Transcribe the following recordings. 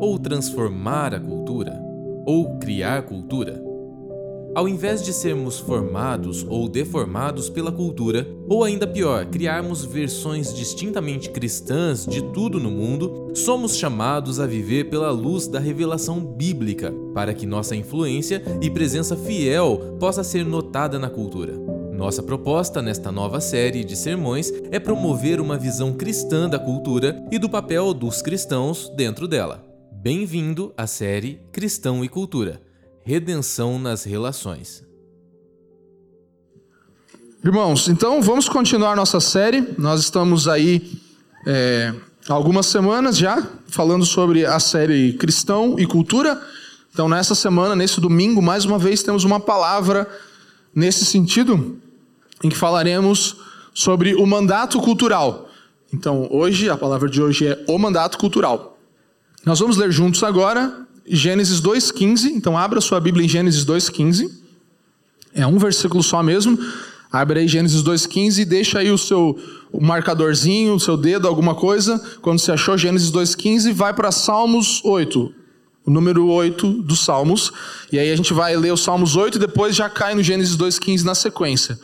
ou transformar a cultura, ou criar cultura. Ao invés de sermos formados ou deformados pela cultura, ou ainda pior, criarmos versões distintamente cristãs de tudo no mundo, somos chamados a viver pela luz da revelação bíblica, para que nossa influência e presença fiel possa ser notada na cultura. Nossa proposta nesta nova série de sermões é promover uma visão cristã da cultura e do papel dos cristãos dentro dela. Bem-vindo à série Cristão e Cultura Redenção nas Relações. Irmãos, então vamos continuar nossa série. Nós estamos aí é, algumas semanas já falando sobre a série Cristão e Cultura. Então, nessa semana, nesse domingo, mais uma vez temos uma palavra nesse sentido em que falaremos sobre o mandato cultural. Então, hoje, a palavra de hoje é o mandato cultural. Nós vamos ler juntos agora Gênesis 2,15. Então, abra sua Bíblia em Gênesis 2,15. É um versículo só mesmo. Abre aí Gênesis 2,15 e deixa aí o seu marcadorzinho, o seu dedo, alguma coisa. Quando você achou Gênesis 2,15, vai para Salmos 8 o número 8 dos Salmos. E aí a gente vai ler os Salmos 8 e depois já cai no Gênesis 2,15 na sequência.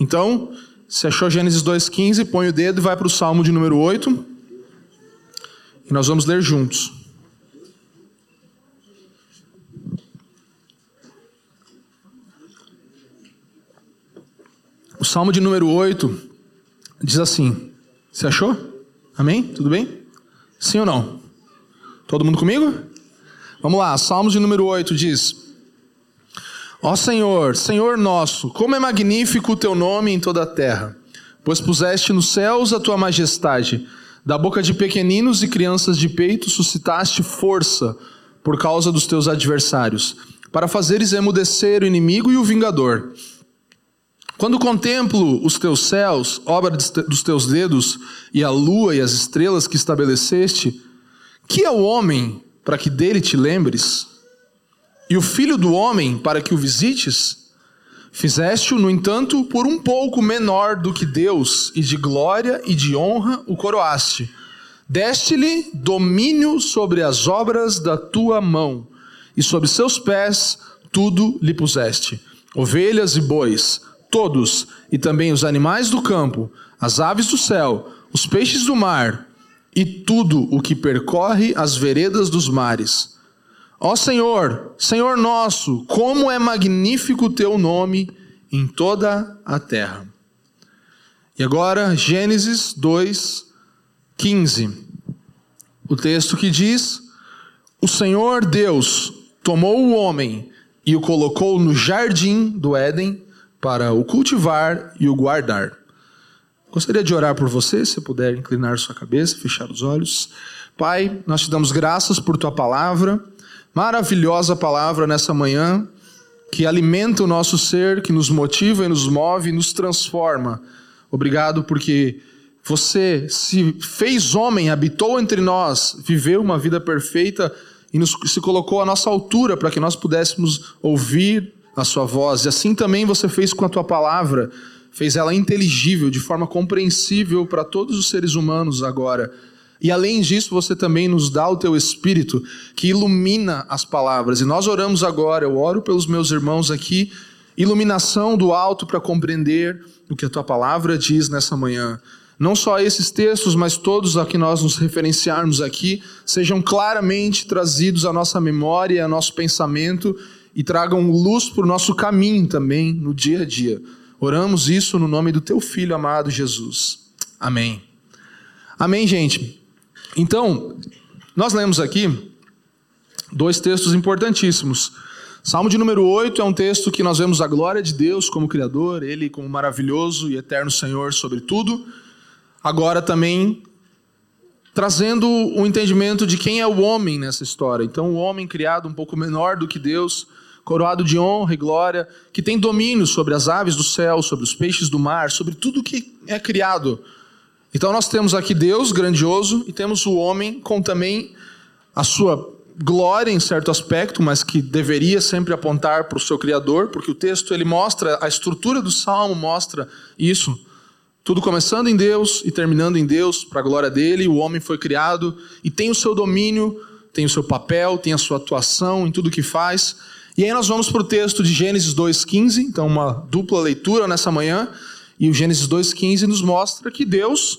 Então, se achou Gênesis 2,15, põe o dedo e vai para o Salmo de número 8. E nós vamos ler juntos. O Salmo de número 8 diz assim: Você achou? Amém? Tudo bem? Sim ou não? Todo mundo comigo? Vamos lá, Salmo de número 8 diz: Ó Senhor, Senhor nosso, como é magnífico o teu nome em toda a terra, pois puseste nos céus a tua majestade. Da boca de pequeninos e crianças de peito suscitaste força por causa dos teus adversários, para fazeres emudecer o inimigo e o vingador. Quando contemplo os teus céus, obra dos teus dedos, e a lua e as estrelas que estabeleceste, que é o homem para que dele te lembres? e o filho do homem para que o visites? Fizeste-o, no entanto, por um pouco menor do que Deus, e de glória e de honra o coroaste. Deste-lhe domínio sobre as obras da tua mão, e sobre seus pés tudo lhe puseste: ovelhas e bois, todos, e também os animais do campo, as aves do céu, os peixes do mar, e tudo o que percorre as veredas dos mares Ó Senhor, Senhor nosso, como é magnífico o teu nome em toda a terra. E agora, Gênesis 2, 15. O texto que diz: O Senhor Deus tomou o homem e o colocou no jardim do Éden para o cultivar e o guardar. Gostaria de orar por você, se puder inclinar sua cabeça, fechar os olhos. Pai, nós te damos graças por tua palavra maravilhosa palavra nessa manhã, que alimenta o nosso ser, que nos motiva e nos move e nos transforma. Obrigado porque você se fez homem, habitou entre nós, viveu uma vida perfeita e nos, se colocou à nossa altura para que nós pudéssemos ouvir a sua voz. E assim também você fez com a tua palavra, fez ela inteligível, de forma compreensível para todos os seres humanos agora. E além disso, você também nos dá o teu espírito que ilumina as palavras. E nós oramos agora, eu oro pelos meus irmãos aqui, iluminação do alto para compreender o que a tua palavra diz nessa manhã. Não só esses textos, mas todos a que nós nos referenciarmos aqui, sejam claramente trazidos à nossa memória ao nosso pensamento e tragam luz para o nosso caminho também no dia a dia. Oramos isso no nome do teu filho amado Jesus. Amém. Amém, gente. Então, nós lemos aqui dois textos importantíssimos. Salmo de número 8 é um texto que nós vemos a glória de Deus como Criador, Ele como maravilhoso e eterno Senhor sobre tudo. Agora também trazendo o entendimento de quem é o homem nessa história. Então, o homem criado um pouco menor do que Deus, coroado de honra e glória, que tem domínio sobre as aves do céu, sobre os peixes do mar, sobre tudo que é criado então nós temos aqui Deus grandioso e temos o homem com também a sua glória em certo aspecto, mas que deveria sempre apontar para o seu criador, porque o texto ele mostra a estrutura do salmo mostra isso. Tudo começando em Deus e terminando em Deus, para a glória dele, o homem foi criado e tem o seu domínio tem o seu papel, tem a sua atuação em tudo que faz. E aí nós vamos para o texto de Gênesis 2,15, então uma dupla leitura nessa manhã. E o Gênesis 2,15 nos mostra que Deus,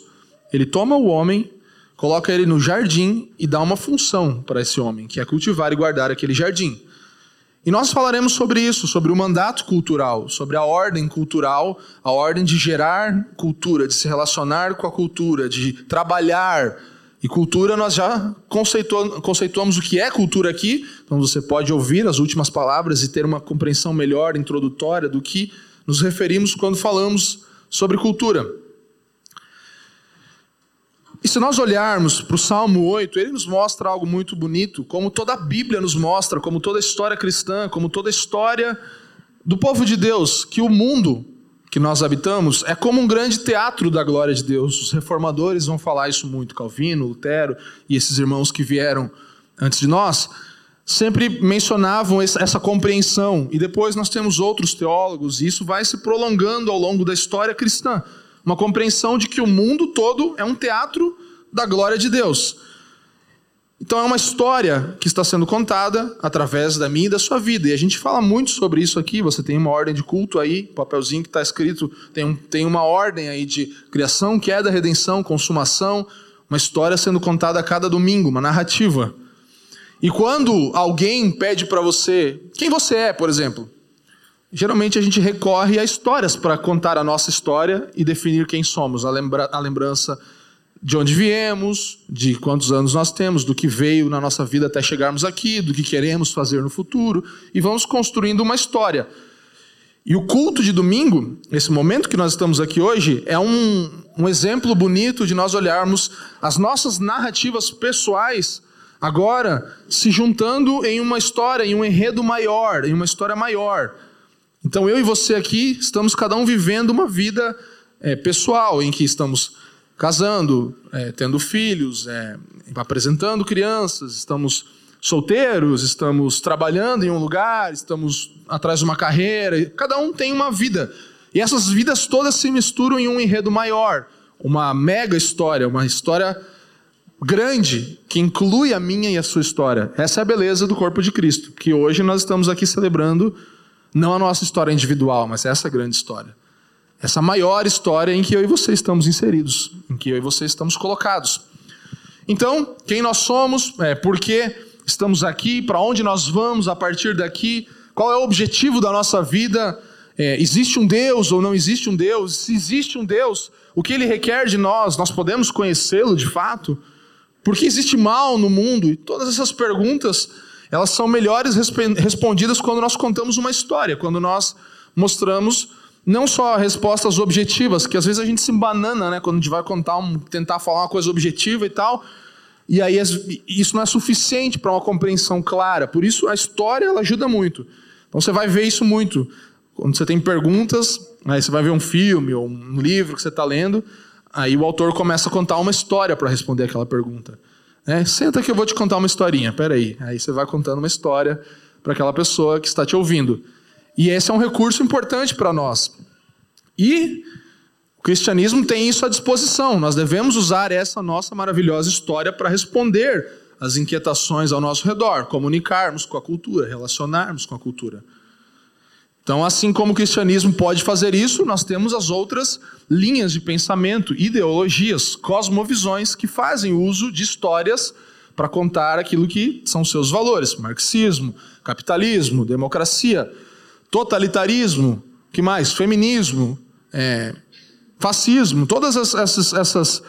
ele toma o homem, coloca ele no jardim e dá uma função para esse homem, que é cultivar e guardar aquele jardim. E nós falaremos sobre isso, sobre o mandato cultural, sobre a ordem cultural, a ordem de gerar cultura, de se relacionar com a cultura, de trabalhar. E cultura, nós já conceituamos o que é cultura aqui, então você pode ouvir as últimas palavras e ter uma compreensão melhor, introdutória, do que nos referimos quando falamos sobre cultura. E se nós olharmos para o Salmo 8, ele nos mostra algo muito bonito, como toda a Bíblia nos mostra, como toda a história cristã, como toda a história do povo de Deus, que o mundo que nós habitamos é como um grande teatro da glória de Deus. Os reformadores vão falar isso muito, Calvino, Lutero e esses irmãos que vieram antes de nós, sempre mencionavam essa compreensão. E depois nós temos outros teólogos, e isso vai se prolongando ao longo da história cristã. Uma compreensão de que o mundo todo é um teatro da glória de Deus. Então é uma história que está sendo contada através da minha e da sua vida. E a gente fala muito sobre isso aqui. Você tem uma ordem de culto aí, papelzinho que está escrito, tem, um, tem uma ordem aí de criação, queda, redenção, consumação. Uma história sendo contada a cada domingo, uma narrativa. E quando alguém pede para você, quem você é, por exemplo? Geralmente a gente recorre a histórias para contar a nossa história e definir quem somos, a, lembra a lembrança de onde viemos, de quantos anos nós temos, do que veio na nossa vida até chegarmos aqui, do que queremos fazer no futuro, e vamos construindo uma história. E o culto de domingo, esse momento que nós estamos aqui hoje, é um, um exemplo bonito de nós olharmos as nossas narrativas pessoais agora se juntando em uma história, em um enredo maior, em uma história maior. Então eu e você aqui estamos cada um vivendo uma vida é, pessoal em que estamos casando, é, tendo filhos, é, apresentando crianças, estamos solteiros, estamos trabalhando em um lugar, estamos atrás de uma carreira. Cada um tem uma vida e essas vidas todas se misturam em um enredo maior, uma mega história, uma história grande que inclui a minha e a sua história. Essa é a beleza do corpo de Cristo, que hoje nós estamos aqui celebrando não a nossa história individual, mas essa grande história. Essa maior história em que eu e você estamos inseridos, em que eu e você estamos colocados. Então, quem nós somos, é, por que estamos aqui, para onde nós vamos a partir daqui, qual é o objetivo da nossa vida, é, existe um Deus ou não existe um Deus? Se existe um Deus, o que ele requer de nós? Nós podemos conhecê-lo de fato? Por que existe mal no mundo? E todas essas perguntas elas são melhores respondidas quando nós contamos uma história, quando nós mostramos não só respostas objetivas, que às vezes a gente se embanana, né, quando a gente vai contar, um, tentar falar uma coisa objetiva e tal, e aí isso não é suficiente para uma compreensão clara. Por isso a história ela ajuda muito. Então você vai ver isso muito quando você tem perguntas, aí você vai ver um filme ou um livro que você está lendo, aí o autor começa a contar uma história para responder aquela pergunta. É, senta que eu vou te contar uma historinha. Peraí. Aí você vai contando uma história para aquela pessoa que está te ouvindo. E esse é um recurso importante para nós. E o cristianismo tem isso à disposição. Nós devemos usar essa nossa maravilhosa história para responder às inquietações ao nosso redor, comunicarmos com a cultura, relacionarmos com a cultura. Então, assim como o cristianismo pode fazer isso, nós temos as outras linhas de pensamento, ideologias, cosmovisões que fazem uso de histórias para contar aquilo que são seus valores: marxismo, capitalismo, democracia, totalitarismo, que mais? Feminismo, é, fascismo, todas essas, essas,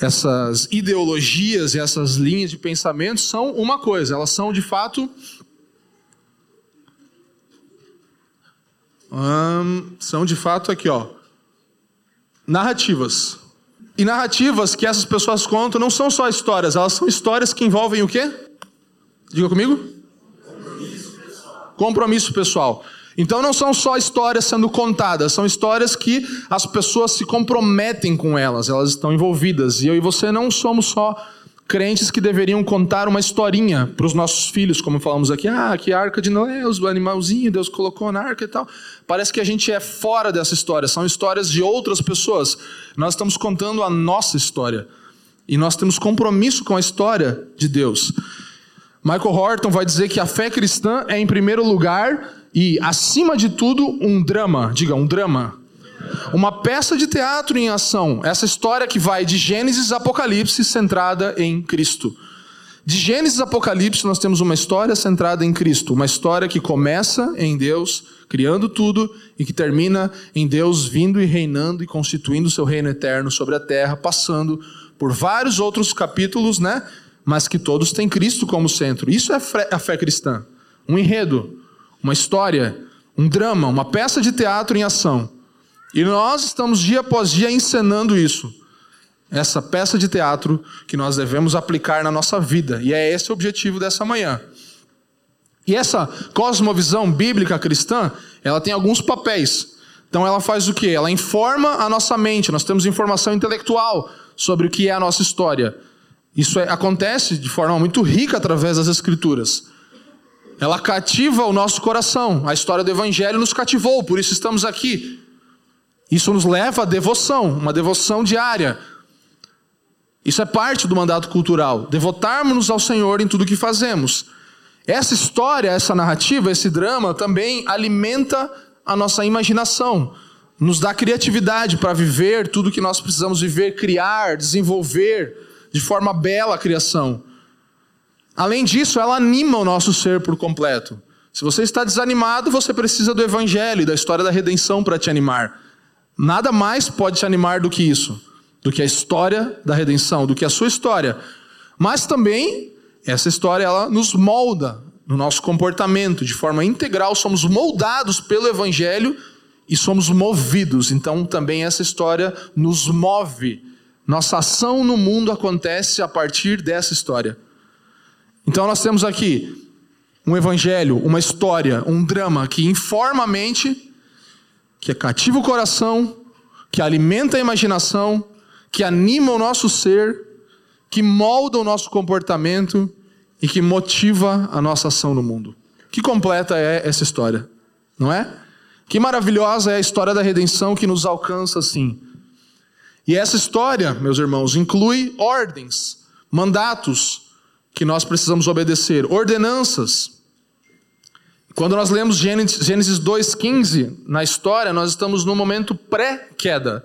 essas ideologias e essas linhas de pensamento são uma coisa, elas são de fato São de fato aqui, ó, narrativas. E narrativas que essas pessoas contam não são só histórias, elas são histórias que envolvem o quê? Diga comigo. Compromisso pessoal. Compromisso pessoal. Então não são só histórias sendo contadas, são histórias que as pessoas se comprometem com elas, elas estão envolvidas. E eu e você não somos só crentes que deveriam contar uma historinha para os nossos filhos, como falamos aqui, ah, que arca de Noé, os animalzinhos, Deus colocou na arca e tal. Parece que a gente é fora dessa história, são histórias de outras pessoas. Nós estamos contando a nossa história. E nós temos compromisso com a história de Deus. Michael Horton vai dizer que a fé cristã é, em primeiro lugar e, acima de tudo, um drama. Diga, um drama. Uma peça de teatro em ação. Essa história que vai de Gênesis a Apocalipse centrada em Cristo. De Gênesis a Apocalipse, nós temos uma história centrada em Cristo. Uma história que começa em Deus, criando tudo, e que termina em Deus vindo e reinando e constituindo seu reino eterno sobre a terra, passando por vários outros capítulos, né? mas que todos têm Cristo como centro. Isso é a fé cristã. Um enredo, uma história, um drama, uma peça de teatro em ação. E nós estamos dia após dia encenando isso. Essa peça de teatro que nós devemos aplicar na nossa vida. E é esse o objetivo dessa manhã. E essa cosmovisão bíblica cristã, ela tem alguns papéis. Então ela faz o quê? Ela informa a nossa mente. Nós temos informação intelectual sobre o que é a nossa história. Isso é, acontece de forma muito rica através das Escrituras. Ela cativa o nosso coração. A história do Evangelho nos cativou, por isso estamos aqui. Isso nos leva à devoção, uma devoção diária. Isso é parte do mandato cultural, devotarmos-nos ao Senhor em tudo que fazemos. Essa história, essa narrativa, esse drama também alimenta a nossa imaginação, nos dá criatividade para viver tudo que nós precisamos viver, criar, desenvolver de forma bela a criação. Além disso, ela anima o nosso ser por completo. Se você está desanimado, você precisa do Evangelho da história da redenção para te animar. Nada mais pode te animar do que isso, do que a história da redenção, do que a sua história. Mas também, essa história ela nos molda no nosso comportamento, de forma integral, somos moldados pelo Evangelho e somos movidos. Então, também essa história nos move nossa ação no mundo acontece a partir dessa história. Então nós temos aqui um evangelho, uma história, um drama que informa a mente, que cativa o coração, que alimenta a imaginação, que anima o nosso ser, que molda o nosso comportamento e que motiva a nossa ação no mundo. Que completa é essa história, não é? Que maravilhosa é a história da redenção que nos alcança assim e essa história, meus irmãos, inclui ordens, mandatos que nós precisamos obedecer, ordenanças. Quando nós lemos Gênesis 2,15, na história, nós estamos no momento pré-queda,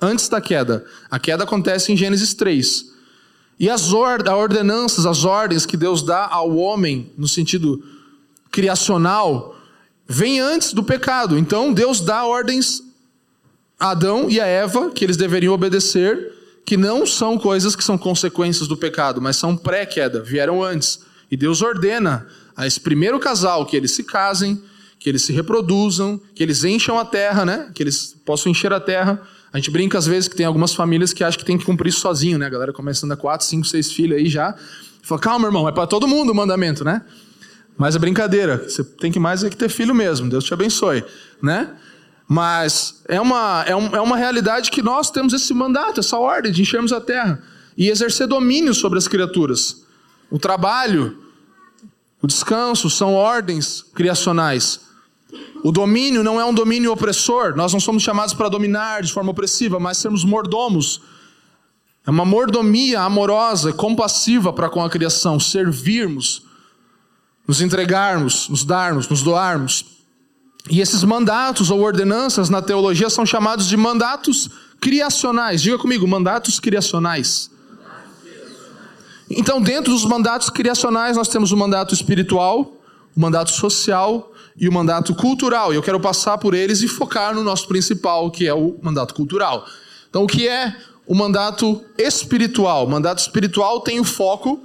antes da queda. A queda acontece em Gênesis 3. E as ordenanças, as ordens que Deus dá ao homem, no sentido criacional, vêm antes do pecado. Então, Deus dá ordens Adão e a Eva, que eles deveriam obedecer, que não são coisas que são consequências do pecado, mas são pré-queda, vieram antes. E Deus ordena a esse primeiro casal que eles se casem, que eles se reproduzam, que eles encham a terra, né? Que eles possam encher a terra. A gente brinca às vezes que tem algumas famílias que acham que tem que cumprir isso sozinho, né? A galera começando a quatro, cinco, seis filhos aí já. Fala, calma, irmão, é para todo mundo o mandamento, né? Mas é brincadeira. Você tem que mais é que ter filho mesmo. Deus te abençoe, né? Mas é uma, é, um, é uma realidade que nós temos esse mandato, essa ordem de enchermos a terra e exercer domínio sobre as criaturas. O trabalho, o descanso são ordens criacionais. O domínio não é um domínio opressor, nós não somos chamados para dominar de forma opressiva, mas sermos mordomos. É uma mordomia amorosa, compassiva para com a criação, servirmos, nos entregarmos, nos darmos, nos doarmos. E esses mandatos ou ordenanças na teologia são chamados de mandatos criacionais. Diga comigo, mandatos criacionais. Então, dentro dos mandatos criacionais, nós temos o mandato espiritual, o mandato social e o mandato cultural. E eu quero passar por eles e focar no nosso principal, que é o mandato cultural. Então, o que é o mandato espiritual? O mandato espiritual tem o foco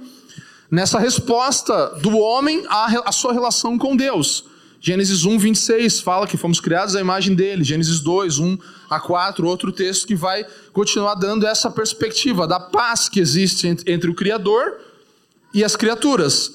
nessa resposta do homem à, à sua relação com Deus. Gênesis 1, 26 fala que fomos criados à imagem dele. Gênesis 2, 1 a 4, outro texto que vai continuar dando essa perspectiva da paz que existe entre o Criador e as criaturas.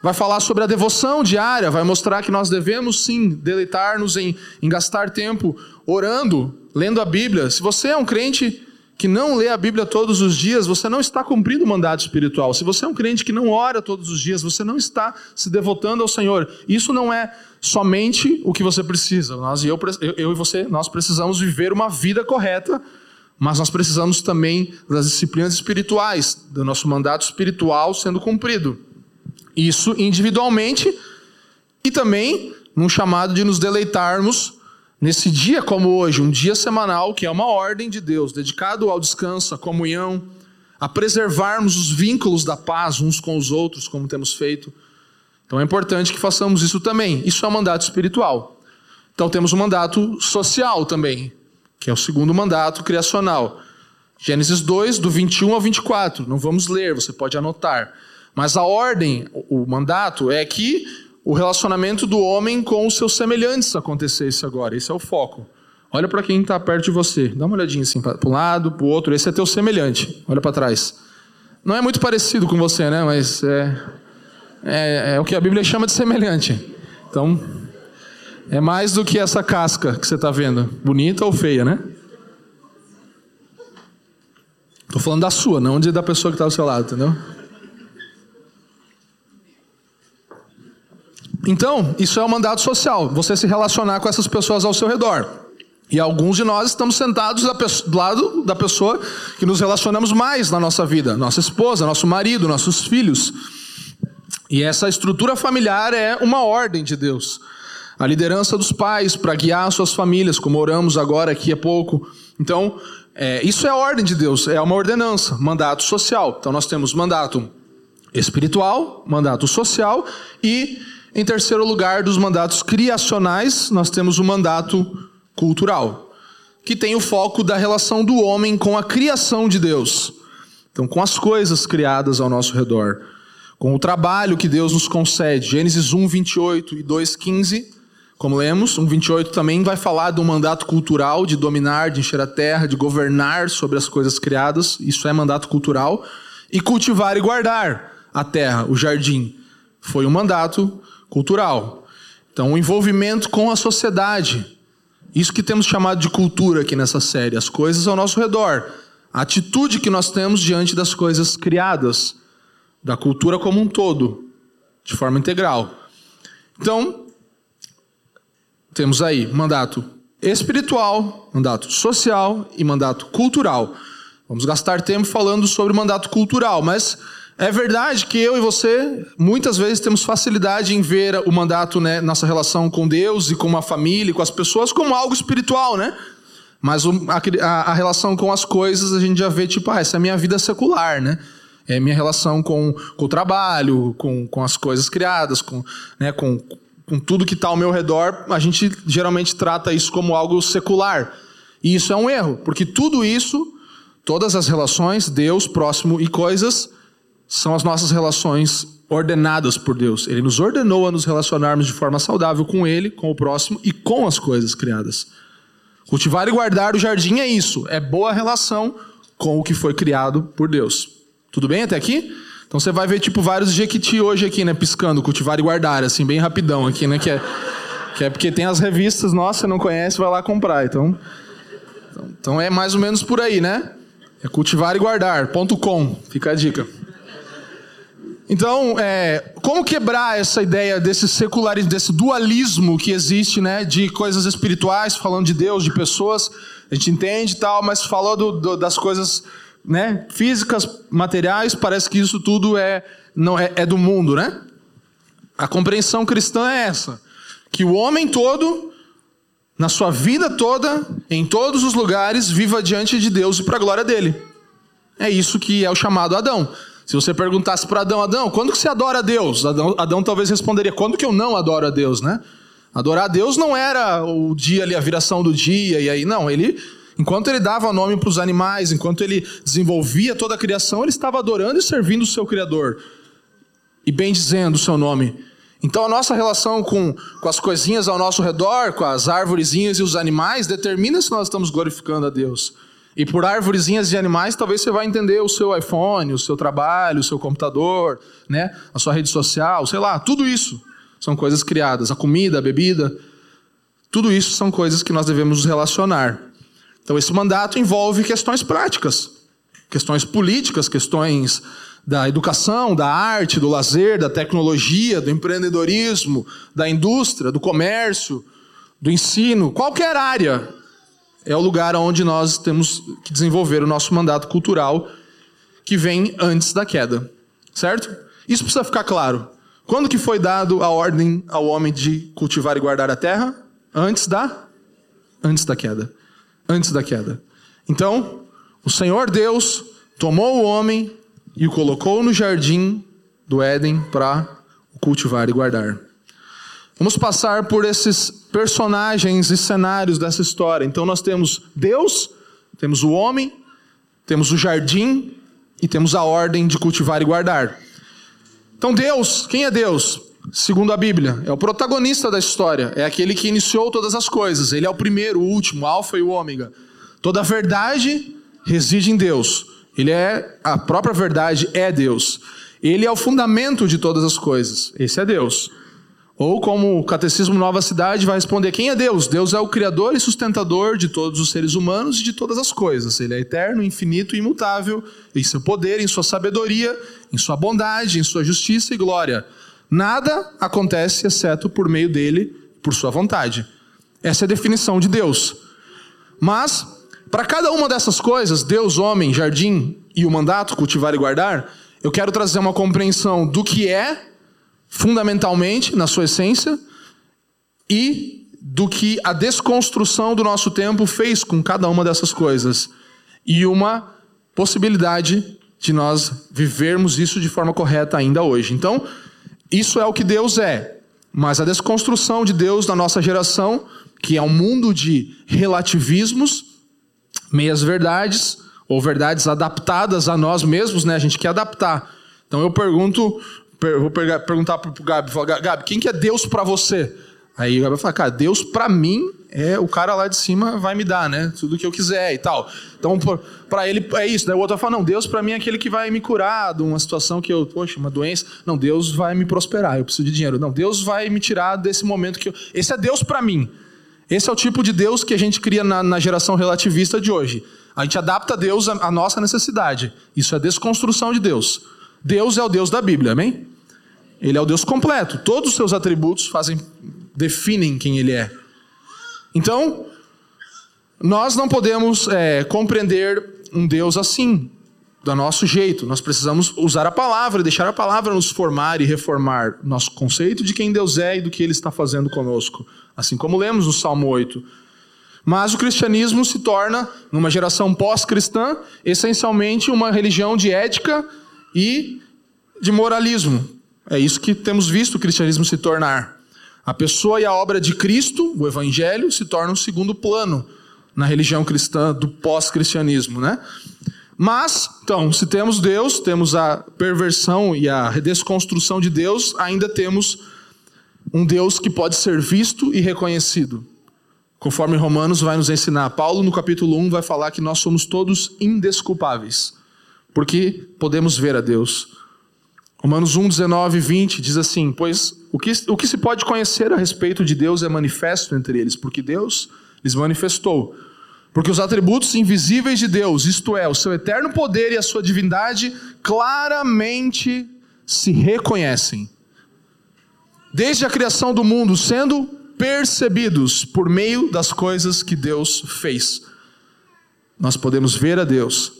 Vai falar sobre a devoção diária, vai mostrar que nós devemos sim deleitar-nos em, em gastar tempo orando, lendo a Bíblia. Se você é um crente que não lê a Bíblia todos os dias, você não está cumprindo o mandato espiritual. Se você é um crente que não ora todos os dias, você não está se devotando ao Senhor. Isso não é somente o que você precisa. Nós, eu, eu e você, nós precisamos viver uma vida correta, mas nós precisamos também das disciplinas espirituais, do nosso mandato espiritual sendo cumprido. Isso individualmente e também num chamado de nos deleitarmos nesse dia como hoje, um dia semanal que é uma ordem de Deus, dedicado ao descanso, à comunhão, a preservarmos os vínculos da paz uns com os outros, como temos feito. Então é importante que façamos isso também. Isso é um mandato espiritual. Então temos um mandato social também, que é o segundo mandato criacional. Gênesis 2, do 21 ao 24. Não vamos ler, você pode anotar. Mas a ordem, o mandato, é que o relacionamento do homem com os seus semelhantes acontecesse agora. Esse é o foco. Olha para quem está perto de você. Dá uma olhadinha assim, para um lado, para o outro. Esse é teu semelhante. Olha para trás. Não é muito parecido com você, né? Mas é, é, é o que a Bíblia chama de semelhante. Então, é mais do que essa casca que você está vendo. Bonita ou feia, né? Estou falando da sua, não de da pessoa que está ao seu lado, entendeu? Então, isso é um mandato social, você se relacionar com essas pessoas ao seu redor. E alguns de nós estamos sentados do lado da pessoa que nos relacionamos mais na nossa vida, nossa esposa, nosso marido, nossos filhos. E essa estrutura familiar é uma ordem de Deus. A liderança dos pais para guiar suas famílias, como oramos agora aqui há pouco. Então, é, isso é a ordem de Deus, é uma ordenança, mandato social. Então, nós temos mandato espiritual, mandato social e em terceiro lugar, dos mandatos criacionais, nós temos o mandato cultural, que tem o foco da relação do homem com a criação de Deus. Então, com as coisas criadas ao nosso redor, com o trabalho que Deus nos concede. Gênesis 1, 28 e 2, 15, como lemos, 1, 28 também vai falar do mandato cultural de dominar, de encher a terra, de governar sobre as coisas criadas. Isso é mandato cultural. E cultivar e guardar a terra, o jardim. Foi um mandato cultural. Então, o envolvimento com a sociedade. Isso que temos chamado de cultura aqui nessa série, as coisas ao nosso redor. A atitude que nós temos diante das coisas criadas, da cultura como um todo, de forma integral. Então, temos aí mandato espiritual, mandato social e mandato cultural. Vamos gastar tempo falando sobre mandato cultural, mas é verdade que eu e você muitas vezes temos facilidade em ver o mandato, né, nossa relação com Deus e com a família, com as pessoas, como algo espiritual, né? Mas a, a, a relação com as coisas a gente já vê tipo, ah, essa é a minha vida secular, né? É minha relação com, com o trabalho, com, com as coisas criadas, com, né, com, com tudo que está ao meu redor. A gente geralmente trata isso como algo secular. E isso é um erro, porque tudo isso, todas as relações, Deus, próximo e coisas, são as nossas relações ordenadas por Deus. Ele nos ordenou a nos relacionarmos de forma saudável com Ele, com o próximo e com as coisas criadas. Cultivar e guardar o jardim é isso, é boa relação com o que foi criado por Deus. Tudo bem até aqui? Então você vai ver tipo vários jequiti hoje aqui, né, piscando, cultivar e guardar, assim, bem rapidão aqui, né, que é, que é porque tem as revistas, nossa, não conhece, vai lá comprar. Então, então, então é mais ou menos por aí, né? É cultivar e guardar, ponto com, fica a dica. Então, é, como quebrar essa ideia desse secularismo, desse dualismo que existe, né, de coisas espirituais, falando de Deus, de pessoas, a gente entende e tal, mas falando do, das coisas, né, físicas, materiais, parece que isso tudo é não é, é do mundo, né? A compreensão cristã é essa, que o homem todo, na sua vida toda, em todos os lugares, viva diante de Deus e para a glória dele. É isso que é o chamado Adão. Se você perguntasse para Adão, Adão, quando que você adora a Deus? Adão, Adão talvez responderia, quando que eu não adoro a Deus, né? Adorar a Deus não era o dia ali, a viração do dia, e aí, não, ele, enquanto ele dava nome para os animais, enquanto ele desenvolvia toda a criação, ele estava adorando e servindo o seu Criador, e bem dizendo o seu nome. Então a nossa relação com, com as coisinhas ao nosso redor, com as árvorezinhas e os animais, determina se nós estamos glorificando a Deus. E por árvorezinhas de animais, talvez você vai entender o seu iPhone, o seu trabalho, o seu computador, né? a sua rede social, sei lá, tudo isso são coisas criadas. A comida, a bebida, tudo isso são coisas que nós devemos nos relacionar. Então, esse mandato envolve questões práticas, questões políticas, questões da educação, da arte, do lazer, da tecnologia, do empreendedorismo, da indústria, do comércio, do ensino, qualquer área é o lugar onde nós temos que desenvolver o nosso mandato cultural que vem antes da queda. Certo? Isso precisa ficar claro. Quando que foi dado a ordem ao homem de cultivar e guardar a terra? Antes da antes da queda. Antes da queda. Então, o Senhor Deus tomou o homem e o colocou no jardim do Éden para cultivar e guardar. Vamos passar por esses personagens e cenários dessa história. Então nós temos Deus, temos o homem, temos o jardim e temos a ordem de cultivar e guardar. Então Deus, quem é Deus? Segundo a Bíblia, é o protagonista da história, é aquele que iniciou todas as coisas. Ele é o primeiro, o último, o alfa e o ômega. Toda a verdade reside em Deus. Ele é a própria verdade é Deus. Ele é o fundamento de todas as coisas. Esse é Deus. Ou como o Catecismo Nova Cidade vai responder: quem é Deus? Deus é o criador e sustentador de todos os seres humanos e de todas as coisas. Ele é eterno, infinito e imutável em seu poder, em sua sabedoria, em sua bondade, em sua justiça e glória. Nada acontece exceto por meio dele, por sua vontade. Essa é a definição de Deus. Mas, para cada uma dessas coisas, Deus, homem, jardim e o mandato, cultivar e guardar, eu quero trazer uma compreensão do que é, fundamentalmente, na sua essência, e do que a desconstrução do nosso tempo fez com cada uma dessas coisas. E uma possibilidade de nós vivermos isso de forma correta ainda hoje. Então, isso é o que Deus é. Mas a desconstrução de Deus na nossa geração, que é um mundo de relativismos, meias verdades, ou verdades adaptadas a nós mesmos, né? A gente quer adaptar. Então eu pergunto, vou perguntar para o Gabi, falar, Gabi, quem que é Deus para você? Aí o vai falar, cara, Deus para mim é o cara lá de cima vai me dar, né? Tudo que eu quiser e tal. Então para ele é isso. O outro vai falar, não, Deus para mim é aquele que vai me curar de uma situação que eu, poxa, uma doença. Não, Deus vai me prosperar. Eu preciso de dinheiro. Não, Deus vai me tirar desse momento que eu... esse é Deus para mim. Esse é o tipo de Deus que a gente cria na, na geração relativista de hoje. A gente adapta Deus à nossa necessidade. Isso é desconstrução de Deus. Deus é o Deus da Bíblia, amém? Ele é o Deus completo. Todos os seus atributos fazem, definem quem ele é. Então, nós não podemos é, compreender um Deus assim, do nosso jeito. Nós precisamos usar a palavra, deixar a palavra nos formar e reformar nosso conceito de quem Deus é e do que Ele está fazendo conosco. Assim como lemos no Salmo 8. Mas o cristianismo se torna, numa geração pós-cristã, essencialmente uma religião de ética e de moralismo. É isso que temos visto o cristianismo se tornar. A pessoa e a obra de Cristo, o evangelho, se tornam um segundo plano na religião cristã do pós-cristianismo, né? Mas, então, se temos Deus, temos a perversão e a desconstrução de Deus, ainda temos um Deus que pode ser visto e reconhecido. Conforme Romanos vai nos ensinar, Paulo no capítulo 1 vai falar que nós somos todos indesculpáveis, porque podemos ver a Deus. Romanos 1, 19 e 20 diz assim: Pois o que, o que se pode conhecer a respeito de Deus é manifesto entre eles, porque Deus lhes manifestou. Porque os atributos invisíveis de Deus, isto é, o seu eterno poder e a sua divindade, claramente se reconhecem. Desde a criação do mundo, sendo percebidos por meio das coisas que Deus fez. Nós podemos ver a Deus.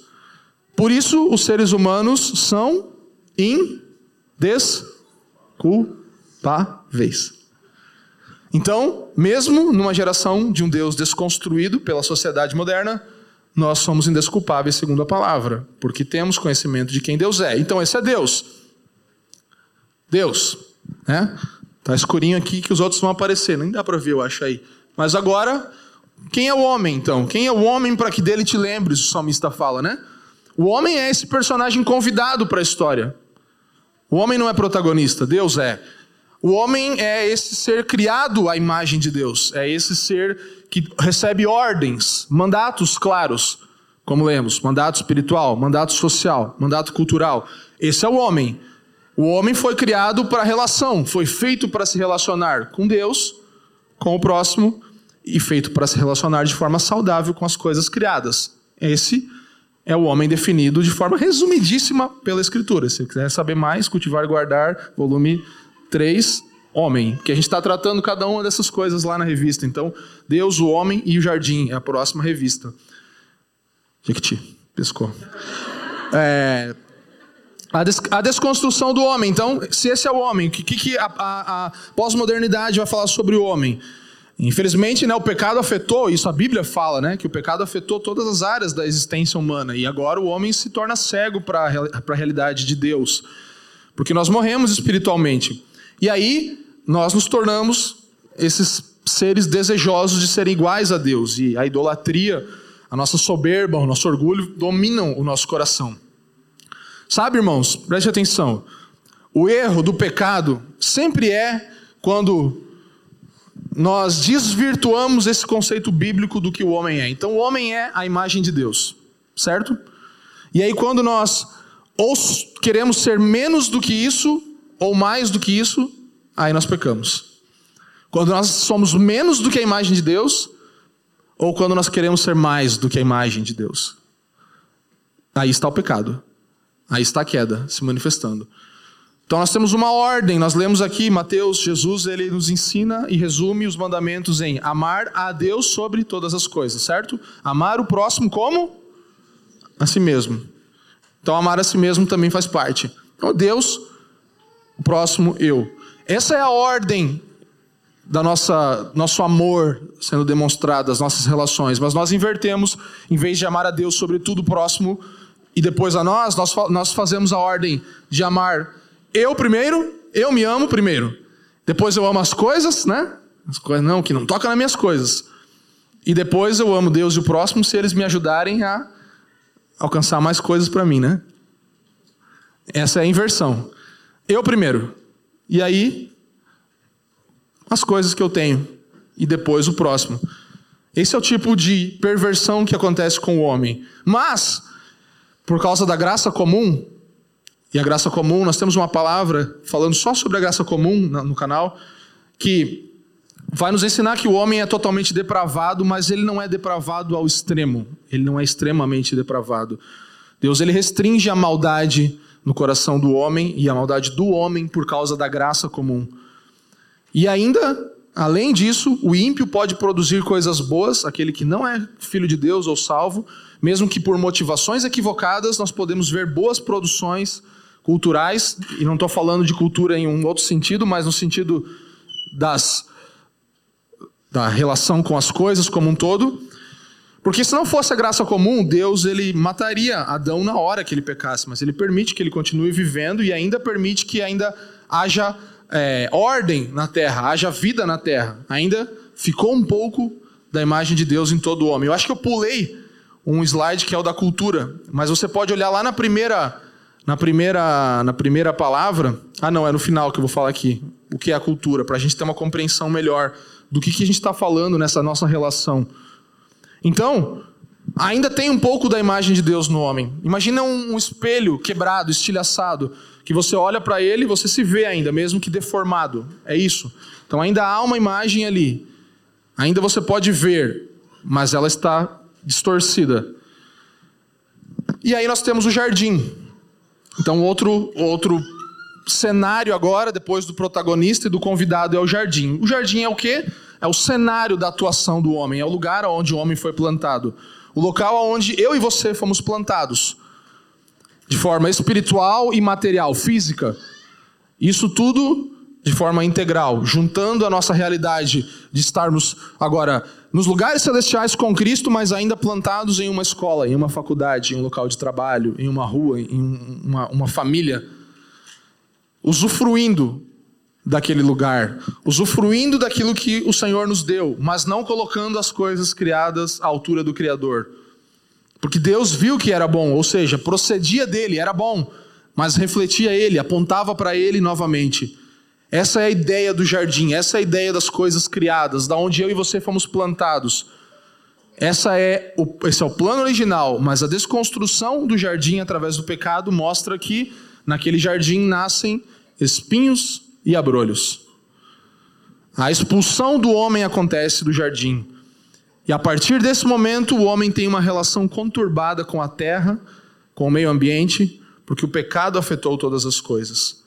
Por isso, os seres humanos são indesculpáveis. Então, mesmo numa geração de um Deus desconstruído pela sociedade moderna, nós somos indesculpáveis segundo a palavra, porque temos conhecimento de quem Deus é. Então, esse é Deus. Deus, né? Tá escurinho aqui que os outros vão aparecer. Nem dá para ver, eu acho aí. Mas agora, quem é o homem então? Quem é o homem para que dele te lembres? O salmista fala, né? O homem é esse personagem convidado para a história. O homem não é protagonista, Deus é. O homem é esse ser criado à imagem de Deus. É esse ser que recebe ordens, mandatos claros, como lemos, mandato espiritual, mandato social, mandato cultural. Esse é o homem. O homem foi criado para relação, foi feito para se relacionar com Deus, com o próximo e feito para se relacionar de forma saudável com as coisas criadas. Esse é o homem definido de forma resumidíssima pela Escritura. Se quiser saber mais, cultivar e guardar, volume 3, homem. Que a gente está tratando cada uma dessas coisas lá na revista. Então, Deus, o homem e o jardim é a próxima revista. Jequiti, pescou. É, A, des a, desconstrução do homem. Então, se esse é o homem, o que, que a, a, a pós-modernidade vai falar sobre o homem? Infelizmente, né, o pecado afetou, isso a Bíblia fala, né, que o pecado afetou todas as áreas da existência humana. E agora o homem se torna cego para a realidade de Deus. Porque nós morremos espiritualmente. E aí, nós nos tornamos esses seres desejosos de serem iguais a Deus. E a idolatria, a nossa soberba, o nosso orgulho dominam o nosso coração. Sabe, irmãos, preste atenção. O erro do pecado sempre é quando nós desvirtuamos esse conceito bíblico do que o homem é. Então, o homem é a imagem de Deus, certo? E aí, quando nós ou queremos ser menos do que isso, ou mais do que isso, aí nós pecamos. Quando nós somos menos do que a imagem de Deus, ou quando nós queremos ser mais do que a imagem de Deus. Aí está o pecado. Aí está a queda se manifestando. Então nós temos uma ordem, nós lemos aqui Mateus, Jesus, ele nos ensina e resume os mandamentos em amar a Deus sobre todas as coisas, certo? Amar o próximo como? A si mesmo. Então amar a si mesmo também faz parte. Então Deus, o próximo eu. Essa é a ordem da nossa nosso amor sendo demonstrado, das nossas relações, mas nós invertemos, em vez de amar a Deus sobre tudo próximo, e depois a nós, nós, nós fazemos a ordem de amar eu primeiro, eu me amo primeiro. Depois eu amo as coisas, né? As coisas não, que não toca nas minhas coisas. E depois eu amo Deus e o próximo se eles me ajudarem a alcançar mais coisas para mim, né? Essa é a inversão. Eu primeiro. E aí as coisas que eu tenho e depois o próximo. Esse é o tipo de perversão que acontece com o homem. Mas por causa da graça comum e a graça comum, nós temos uma palavra falando só sobre a graça comum no canal, que vai nos ensinar que o homem é totalmente depravado, mas ele não é depravado ao extremo. Ele não é extremamente depravado. Deus ele restringe a maldade no coração do homem e a maldade do homem por causa da graça comum. E ainda, além disso, o ímpio pode produzir coisas boas, aquele que não é filho de Deus ou salvo, mesmo que por motivações equivocadas, nós podemos ver boas produções culturais, e não estou falando de cultura em um outro sentido, mas no sentido das, da relação com as coisas como um todo. Porque se não fosse a graça comum, Deus ele mataria Adão na hora que ele pecasse, mas ele permite que ele continue vivendo e ainda permite que ainda haja é, ordem na terra, haja vida na terra. Ainda ficou um pouco da imagem de Deus em todo o homem. Eu acho que eu pulei um slide que é o da cultura, mas você pode olhar lá na primeira, na primeira, na primeira palavra. Ah, não, é no final que eu vou falar aqui. O que é a cultura, para a gente ter uma compreensão melhor do que, que a gente está falando nessa nossa relação. Então, ainda tem um pouco da imagem de Deus no homem. Imagina um, um espelho quebrado, estilhaçado, que você olha para ele e você se vê ainda, mesmo que deformado. É isso. Então ainda há uma imagem ali. Ainda você pode ver, mas ela está distorcida. E aí nós temos o jardim. Então, outro, outro cenário agora, depois do protagonista e do convidado, é o jardim. O jardim é o quê? É o cenário da atuação do homem, é o lugar onde o homem foi plantado. O local onde eu e você fomos plantados. De forma espiritual e material, física. Isso tudo de forma integral, juntando a nossa realidade de estarmos agora nos lugares celestiais com Cristo, mas ainda plantados em uma escola, em uma faculdade, em um local de trabalho, em uma rua, em uma, uma família, usufruindo daquele lugar, usufruindo daquilo que o Senhor nos deu, mas não colocando as coisas criadas à altura do Criador. Porque Deus viu que era bom, ou seja, procedia dele, era bom, mas refletia ele, apontava para ele novamente. Essa é a ideia do jardim, essa é a ideia das coisas criadas, da onde eu e você fomos plantados. Essa é o, esse é o plano original, mas a desconstrução do jardim através do pecado mostra que naquele jardim nascem espinhos e abrolhos. A expulsão do homem acontece do jardim. E a partir desse momento, o homem tem uma relação conturbada com a terra, com o meio ambiente, porque o pecado afetou todas as coisas.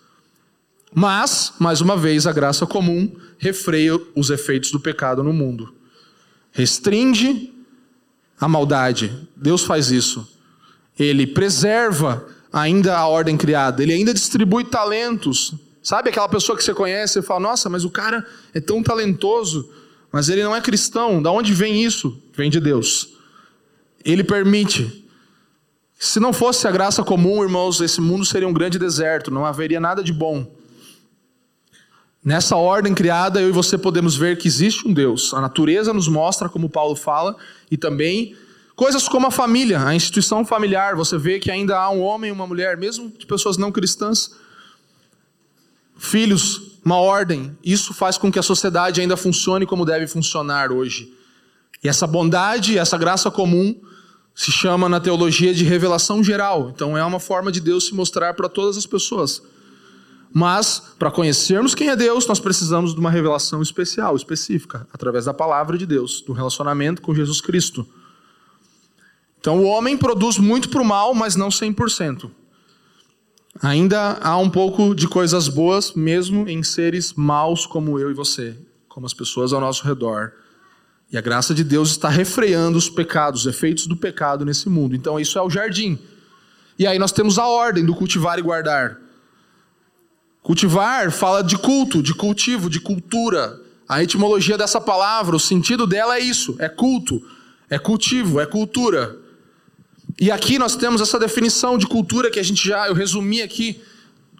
Mas, mais uma vez, a graça comum refreia os efeitos do pecado no mundo. Restringe a maldade. Deus faz isso. Ele preserva ainda a ordem criada. Ele ainda distribui talentos. Sabe aquela pessoa que você conhece e fala: "Nossa, mas o cara é tão talentoso, mas ele não é cristão". Da onde vem isso? Vem de Deus. Ele permite. Se não fosse a graça comum, irmãos, esse mundo seria um grande deserto, não haveria nada de bom. Nessa ordem criada, eu e você podemos ver que existe um Deus. A natureza nos mostra, como Paulo fala, e também coisas como a família, a instituição familiar. Você vê que ainda há um homem e uma mulher, mesmo de pessoas não cristãs. Filhos, uma ordem. Isso faz com que a sociedade ainda funcione como deve funcionar hoje. E essa bondade, essa graça comum, se chama na teologia de revelação geral. Então é uma forma de Deus se mostrar para todas as pessoas. Mas, para conhecermos quem é Deus, nós precisamos de uma revelação especial, específica, através da palavra de Deus, do relacionamento com Jesus Cristo. Então, o homem produz muito para o mal, mas não 100%. Ainda há um pouco de coisas boas, mesmo em seres maus como eu e você, como as pessoas ao nosso redor. E a graça de Deus está refreando os pecados, os efeitos do pecado nesse mundo. Então, isso é o jardim. E aí nós temos a ordem do cultivar e guardar. Cultivar fala de culto, de cultivo, de cultura. A etimologia dessa palavra, o sentido dela é isso: é culto, é cultivo, é cultura. E aqui nós temos essa definição de cultura que a gente já, eu resumi aqui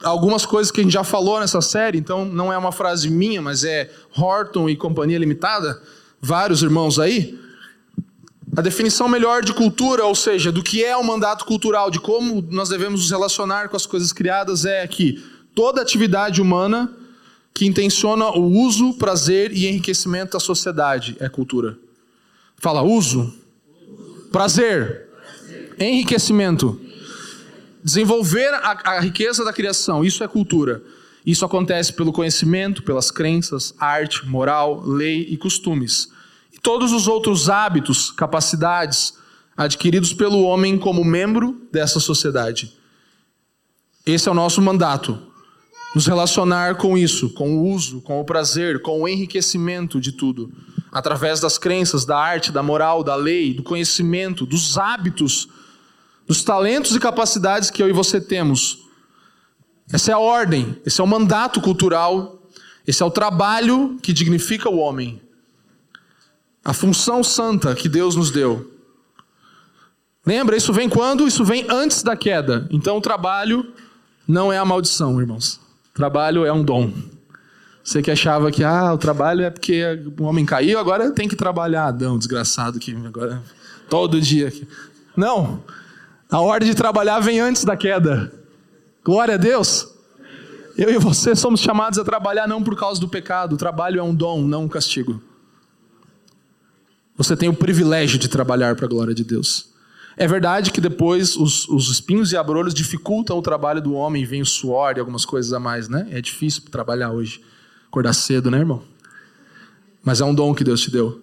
algumas coisas que a gente já falou nessa série, então não é uma frase minha, mas é Horton e Companhia Limitada, vários irmãos aí. A definição melhor de cultura, ou seja, do que é o mandato cultural, de como nós devemos nos relacionar com as coisas criadas, é que toda atividade humana que intenciona o uso, prazer e enriquecimento da sociedade é cultura. Fala uso, prazer, enriquecimento. Desenvolver a, a riqueza da criação, isso é cultura. Isso acontece pelo conhecimento, pelas crenças, arte, moral, lei e costumes. E todos os outros hábitos, capacidades adquiridos pelo homem como membro dessa sociedade. Esse é o nosso mandato, nos relacionar com isso, com o uso, com o prazer, com o enriquecimento de tudo, através das crenças, da arte, da moral, da lei, do conhecimento, dos hábitos, dos talentos e capacidades que eu e você temos. Essa é a ordem, esse é o mandato cultural, esse é o trabalho que dignifica o homem. A função santa que Deus nos deu. Lembra, isso vem quando? Isso vem antes da queda. Então o trabalho não é a maldição, irmãos. Trabalho é um dom. Você que achava que ah, o trabalho é porque o homem caiu, agora tem que trabalhar. Adão, desgraçado que agora todo dia. Não. A ordem de trabalhar vem antes da queda. Glória a Deus. Eu e você somos chamados a trabalhar não por causa do pecado. O trabalho é um dom, não um castigo. Você tem o privilégio de trabalhar para a glória de Deus. É verdade que depois os, os espinhos e abrolhos dificultam o trabalho do homem, vem o suor e algumas coisas a mais, né? É difícil trabalhar hoje. Acordar cedo, né, irmão? Mas é um dom que Deus te deu.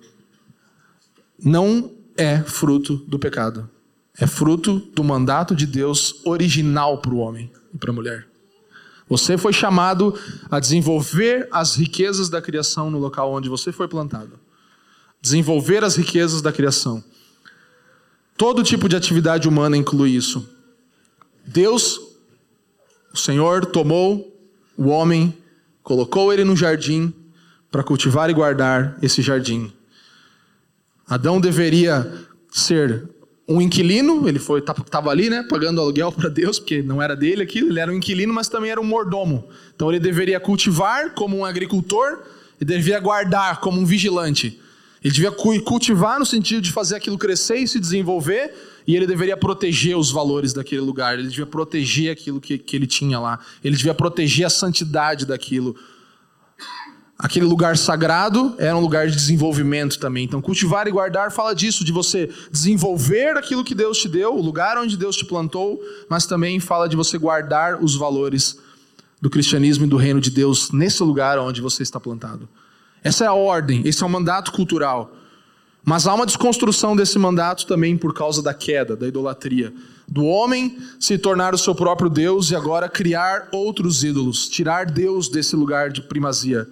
Não é fruto do pecado. É fruto do mandato de Deus original para o homem e para a mulher. Você foi chamado a desenvolver as riquezas da criação no local onde você foi plantado. Desenvolver as riquezas da criação. Todo tipo de atividade humana inclui isso. Deus, o Senhor, tomou o homem, colocou ele no jardim para cultivar e guardar esse jardim. Adão deveria ser um inquilino, ele foi estava ali, né, pagando aluguel para Deus, porque não era dele aquilo, ele era um inquilino, mas também era um mordomo. Então ele deveria cultivar como um agricultor e deveria guardar como um vigilante. Ele devia cultivar no sentido de fazer aquilo crescer e se desenvolver, e ele deveria proteger os valores daquele lugar, ele devia proteger aquilo que, que ele tinha lá, ele devia proteger a santidade daquilo. Aquele lugar sagrado era um lugar de desenvolvimento também. Então, cultivar e guardar fala disso, de você desenvolver aquilo que Deus te deu, o lugar onde Deus te plantou, mas também fala de você guardar os valores do cristianismo e do reino de Deus nesse lugar onde você está plantado. Essa é a ordem, esse é o mandato cultural. Mas há uma desconstrução desse mandato também por causa da queda, da idolatria. Do homem se tornar o seu próprio Deus e agora criar outros ídolos, tirar Deus desse lugar de primazia.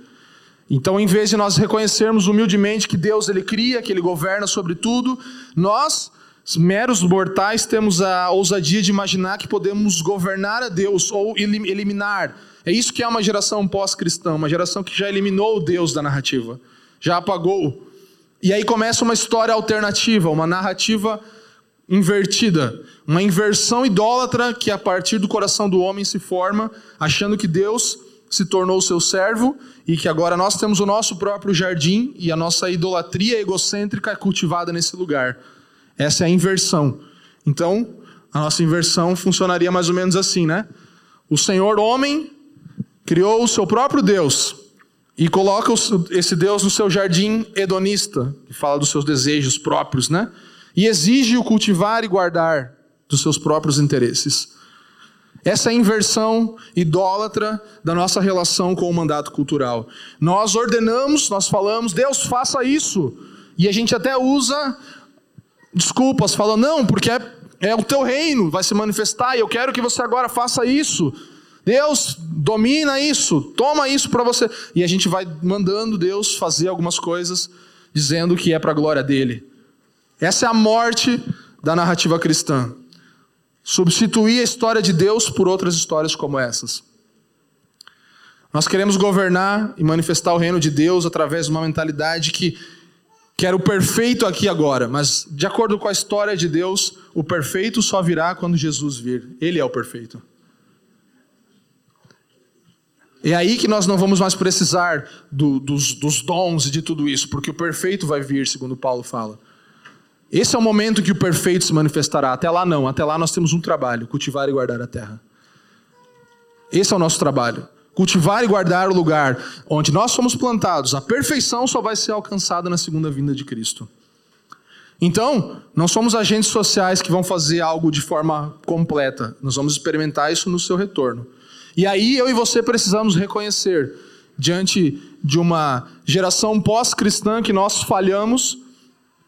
Então, em vez de nós reconhecermos humildemente que Deus ele cria, que ele governa sobre tudo, nós meros mortais temos a ousadia de imaginar que podemos governar a Deus ou eliminar. É isso que é uma geração pós-cristã, uma geração que já eliminou o Deus da narrativa, já apagou. E aí começa uma história alternativa, uma narrativa invertida, uma inversão idólatra que a partir do coração do homem se forma, achando que Deus se tornou seu servo e que agora nós temos o nosso próprio jardim e a nossa idolatria egocêntrica é cultivada nesse lugar. Essa é a inversão. Então, a nossa inversão funcionaria mais ou menos assim, né? O Senhor homem criou o seu próprio Deus e coloca esse Deus no seu jardim hedonista, que fala dos seus desejos próprios, né? E exige o cultivar e guardar dos seus próprios interesses. Essa é a inversão idólatra da nossa relação com o mandato cultural. Nós ordenamos, nós falamos, Deus faça isso. E a gente até usa desculpas, falando, não, porque é, é o teu reino, vai se manifestar e eu quero que você agora faça isso. Deus domina isso, toma isso para você. E a gente vai mandando Deus fazer algumas coisas, dizendo que é para a glória dele. Essa é a morte da narrativa cristã. Substituir a história de Deus por outras histórias como essas. Nós queremos governar e manifestar o reino de Deus através de uma mentalidade que quer o perfeito aqui agora, mas de acordo com a história de Deus, o perfeito só virá quando Jesus vir. Ele é o perfeito. É aí que nós não vamos mais precisar do, dos, dos dons e de tudo isso, porque o perfeito vai vir, segundo Paulo fala. Esse é o momento que o perfeito se manifestará. Até lá não, até lá nós temos um trabalho: cultivar e guardar a terra. Esse é o nosso trabalho. Cultivar e guardar o lugar onde nós fomos plantados. A perfeição só vai ser alcançada na segunda vinda de Cristo. Então, não somos agentes sociais que vão fazer algo de forma completa. Nós vamos experimentar isso no seu retorno. E aí eu e você precisamos reconhecer, diante de uma geração pós-cristã, que nós falhamos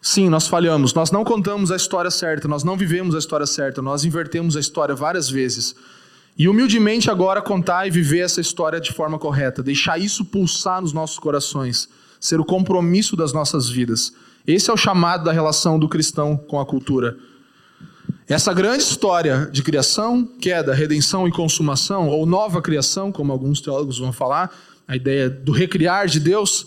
Sim, nós falhamos, nós não contamos a história certa, nós não vivemos a história certa, nós invertemos a história várias vezes. E humildemente agora contar e viver essa história de forma correta, deixar isso pulsar nos nossos corações, ser o compromisso das nossas vidas. Esse é o chamado da relação do cristão com a cultura. Essa grande história de criação, queda, redenção e consumação, ou nova criação, como alguns teólogos vão falar, a ideia do recriar de Deus,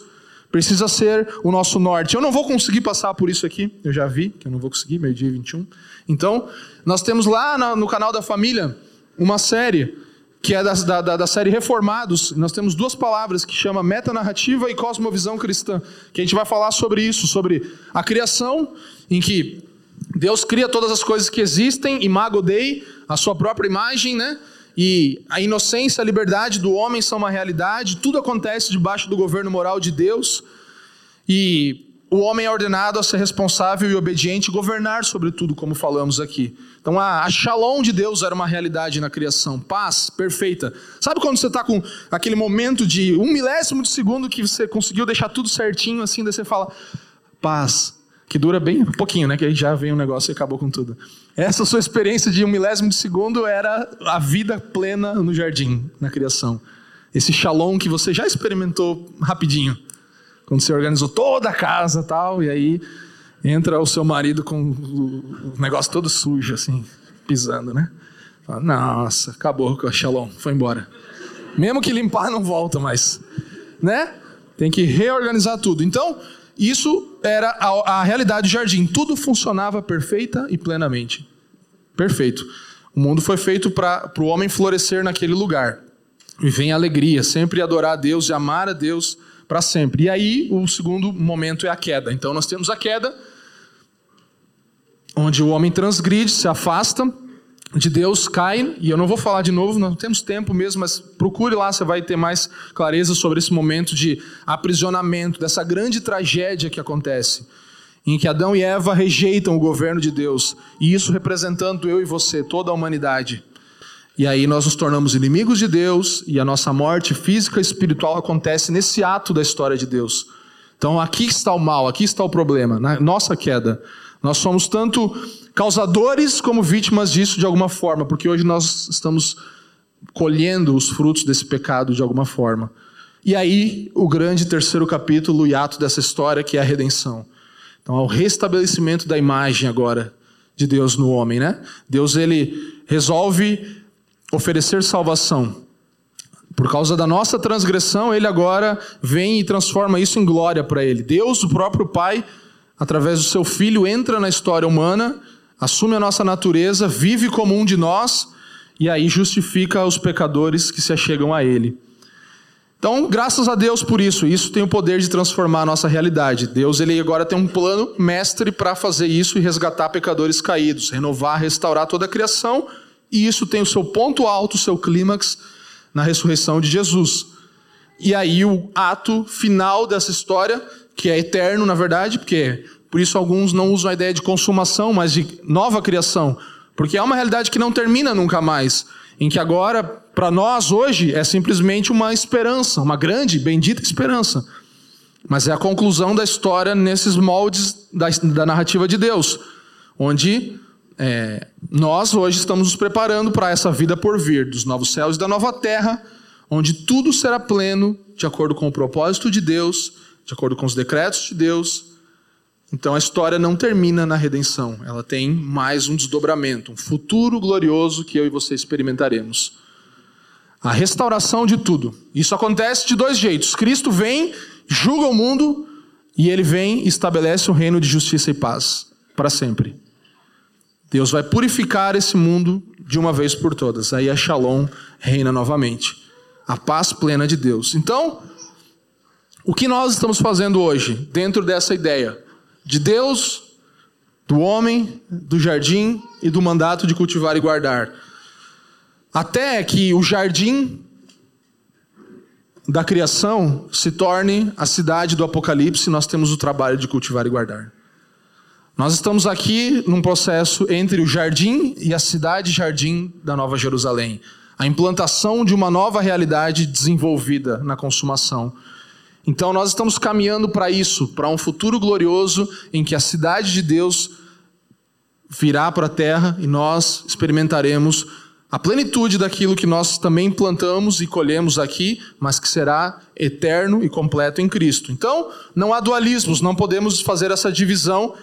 Precisa ser o nosso norte. Eu não vou conseguir passar por isso aqui, eu já vi que eu não vou conseguir, meio-dia 21. Então, nós temos lá no canal da família uma série que é da, da, da, série Reformados. Nós temos duas palavras que chama metanarrativa e cosmovisão cristã, que a gente vai falar sobre isso, sobre a criação, em que Deus cria todas as coisas que existem, imago Dei, a sua própria imagem, né? e a inocência, a liberdade do homem são uma realidade, tudo acontece debaixo do governo moral de Deus, e o homem é ordenado a ser responsável e obediente e governar sobre tudo, como falamos aqui. Então a, a shalom de Deus era uma realidade na criação, paz perfeita. Sabe quando você está com aquele momento de um milésimo de segundo que você conseguiu deixar tudo certinho, assim, daí você fala, paz, que dura bem pouquinho, né? Que aí já vem um negócio e acabou com tudo. Essa sua experiência de um milésimo de segundo era a vida plena no jardim, na criação. Esse shalom que você já experimentou rapidinho. Quando você organizou toda a casa tal, e aí entra o seu marido com o negócio todo sujo, assim, pisando, né? Fala, Nossa, acabou com o shalom, foi embora. Mesmo que limpar, não volta mais. Né? Tem que reorganizar tudo. Então, isso era a, a realidade do jardim. Tudo funcionava perfeita e plenamente. Perfeito. O mundo foi feito para o homem florescer naquele lugar. E vem a alegria, sempre adorar a Deus e amar a Deus para sempre. E aí, o segundo momento é a queda. Então, nós temos a queda, onde o homem transgride, se afasta, de Deus cai, e eu não vou falar de novo, não temos tempo mesmo, mas procure lá, você vai ter mais clareza sobre esse momento de aprisionamento, dessa grande tragédia que acontece, em que Adão e Eva rejeitam o governo de Deus, e isso representando eu e você, toda a humanidade. E aí nós nos tornamos inimigos de Deus, e a nossa morte física e espiritual acontece nesse ato da história de Deus. Então aqui está o mal, aqui está o problema, na nossa queda. Nós somos tanto causadores como vítimas disso de alguma forma, porque hoje nós estamos colhendo os frutos desse pecado de alguma forma. E aí, o grande terceiro capítulo e ato dessa história, que é a redenção. Então, é o restabelecimento da imagem agora de Deus no homem, né? Deus ele resolve oferecer salvação. Por causa da nossa transgressão, ele agora vem e transforma isso em glória para ele. Deus, o próprio Pai, através do seu filho, entra na história humana, assume a nossa natureza, vive como um de nós e aí justifica os pecadores que se achegam a ele. Então, graças a Deus por isso. Isso tem o poder de transformar a nossa realidade. Deus ele agora tem um plano mestre para fazer isso e resgatar pecadores caídos, renovar, restaurar toda a criação, e isso tem o seu ponto alto, o seu clímax na ressurreição de Jesus. E aí o ato final dessa história, que é eterno, na verdade, porque por isso alguns não usam a ideia de consumação, mas de nova criação, porque é uma realidade que não termina nunca mais em que agora, para nós hoje, é simplesmente uma esperança, uma grande, bendita esperança. Mas é a conclusão da história nesses moldes da, da narrativa de Deus, onde é, nós hoje estamos nos preparando para essa vida por vir, dos novos céus e da nova terra, onde tudo será pleno, de acordo com o propósito de Deus, de acordo com os decretos de Deus, então a história não termina na redenção, ela tem mais um desdobramento, um futuro glorioso que eu e você experimentaremos. A restauração de tudo. Isso acontece de dois jeitos. Cristo vem, julga o mundo e ele vem e estabelece um reino de justiça e paz para sempre. Deus vai purificar esse mundo de uma vez por todas. Aí a Shalom reina novamente. A paz plena de Deus. Então, o que nós estamos fazendo hoje dentro dessa ideia? de Deus, do homem, do jardim e do mandato de cultivar e guardar. Até que o jardim da criação se torne a cidade do Apocalipse, nós temos o trabalho de cultivar e guardar. Nós estamos aqui num processo entre o jardim e a cidade-jardim da Nova Jerusalém. A implantação de uma nova realidade desenvolvida na consumação. Então nós estamos caminhando para isso, para um futuro glorioso em que a cidade de Deus virá para a terra e nós experimentaremos a plenitude daquilo que nós também plantamos e colhemos aqui, mas que será eterno e completo em Cristo. Então, não há dualismos, não podemos fazer essa divisão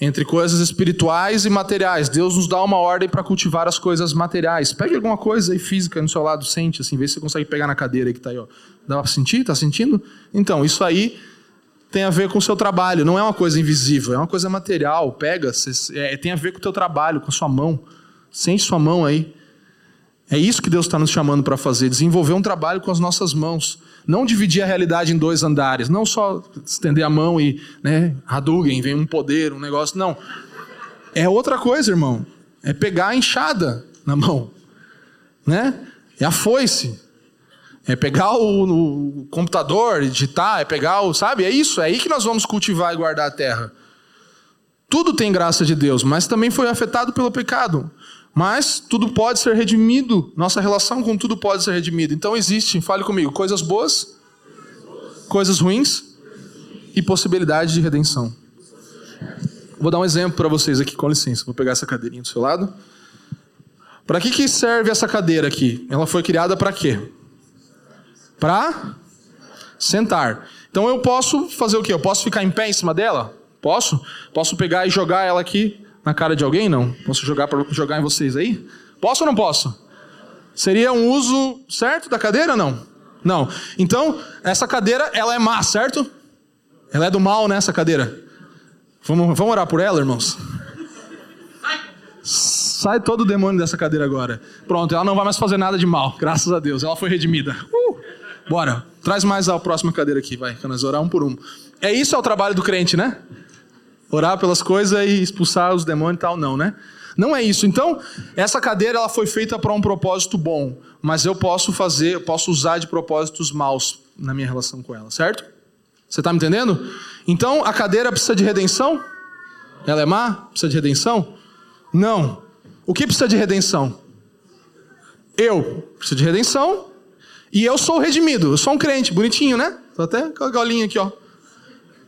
entre coisas espirituais e materiais. Deus nos dá uma ordem para cultivar as coisas materiais. Pegue alguma coisa aí física no seu lado, sente assim, vê se você consegue pegar na cadeira que está aí, ó. Dá para sentir? Está sentindo? Então, isso aí tem a ver com o seu trabalho, não é uma coisa invisível, é uma coisa material. Pega, é, tem a ver com o teu trabalho, com a sua mão. Sente sua mão aí. É isso que Deus está nos chamando para fazer, desenvolver um trabalho com as nossas mãos. Não dividir a realidade em dois andares, não só estender a mão e, né, Hadouken, vem um poder, um negócio, não. É outra coisa, irmão. É pegar a enxada na mão, né? É a foice. É pegar o, o computador, digitar, é pegar o, sabe? É isso, é aí que nós vamos cultivar e guardar a terra. Tudo tem graça de Deus, mas também foi afetado pelo pecado. Mas tudo pode ser redimido, nossa relação com tudo pode ser redimida. Então existe, fale comigo, coisas boas, coisas ruins e possibilidade de redenção. Vou dar um exemplo para vocês aqui, com licença. Vou pegar essa cadeirinha do seu lado. Para que, que serve essa cadeira aqui? Ela foi criada para quê? Para sentar. Então eu posso fazer o quê? Eu posso ficar em pé em cima dela? Posso? Posso pegar e jogar ela aqui na cara de alguém? Não. Posso jogar para jogar em vocês aí? Posso ou não posso? Seria um uso certo da cadeira não? Não. Então, essa cadeira, ela é má, certo? Ela é do mal, né, essa cadeira? Vamos, vamos orar por ela, irmãos? Sai todo o demônio dessa cadeira agora. Pronto, ela não vai mais fazer nada de mal, graças a Deus. Ela foi redimida. Uh, bora, traz mais a próxima cadeira aqui, vai, para nós orar um por um. É isso é o trabalho do crente, né? Orar pelas coisas e expulsar os demônios e tal, não, né? Não é isso. Então, essa cadeira ela foi feita para um propósito bom, mas eu posso fazer, eu posso usar de propósitos maus na minha relação com ela, certo? Você está me entendendo? Então, a cadeira precisa de redenção? Ela é má? Precisa de redenção? Não. O que precisa de redenção? Eu preciso de redenção e eu sou redimido. Eu sou um crente, bonitinho, né? Tô até com a galinha aqui, ó.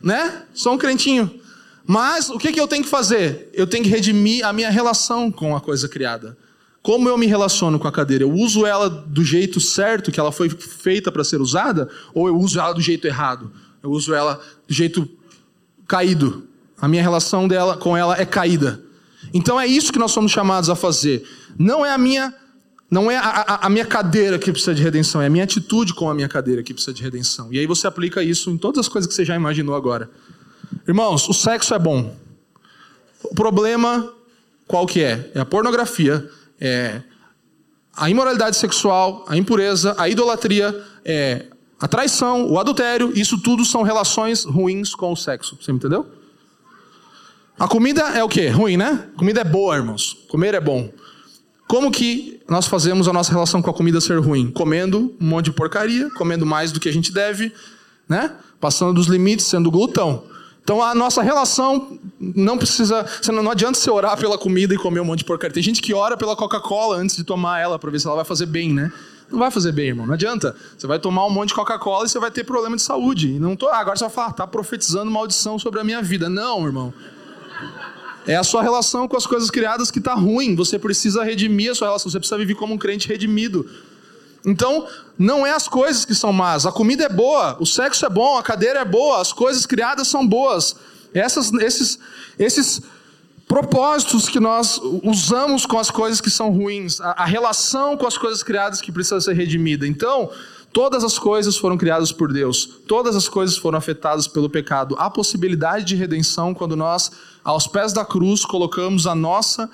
Né? Sou um crentinho. Mas o que, que eu tenho que fazer? Eu tenho que redimir a minha relação com a coisa criada. Como eu me relaciono com a cadeira? Eu uso ela do jeito certo que ela foi feita para ser usada? Ou eu uso ela do jeito errado? Eu uso ela do jeito caído. A minha relação dela com ela é caída. Então é isso que nós somos chamados a fazer. Não é a minha não é a, a, a, minha cadeira que precisa de redenção, é a minha atitude com a minha cadeira que precisa de redenção. E aí você aplica isso em todas as coisas que você já imaginou agora. Irmãos, o sexo é bom. O problema qual que é? É a pornografia, é a imoralidade sexual, a impureza, a idolatria, é a traição, o adultério, isso tudo são relações ruins com o sexo. Você me entendeu? A comida é o quê? Ruim, né? Comida é boa, irmãos. Comer é bom. Como que nós fazemos a nossa relação com a comida ser ruim? Comendo um monte de porcaria, comendo mais do que a gente deve, né? Passando dos limites, sendo glutão. Então a nossa relação não precisa. Não adianta você orar pela comida e comer um monte de porcaria. Tem gente que ora pela Coca-Cola antes de tomar ela para ver se ela vai fazer bem, né? Não vai fazer bem, irmão. Não adianta. Você vai tomar um monte de Coca-Cola e você vai ter problema de saúde. E não tô, ah, agora você vai falar, tá profetizando maldição sobre a minha vida. Não, irmão. É a sua relação com as coisas criadas que está ruim. Você precisa redimir a sua relação. Você precisa viver como um crente redimido. Então, não é as coisas que são más. A comida é boa, o sexo é bom, a cadeira é boa, as coisas criadas são boas. Essas, esses, esses propósitos que nós usamos com as coisas que são ruins, a, a relação com as coisas criadas que precisa ser redimida. Então, todas as coisas foram criadas por Deus, todas as coisas foram afetadas pelo pecado. Há possibilidade de redenção quando nós, aos pés da cruz, colocamos a nossa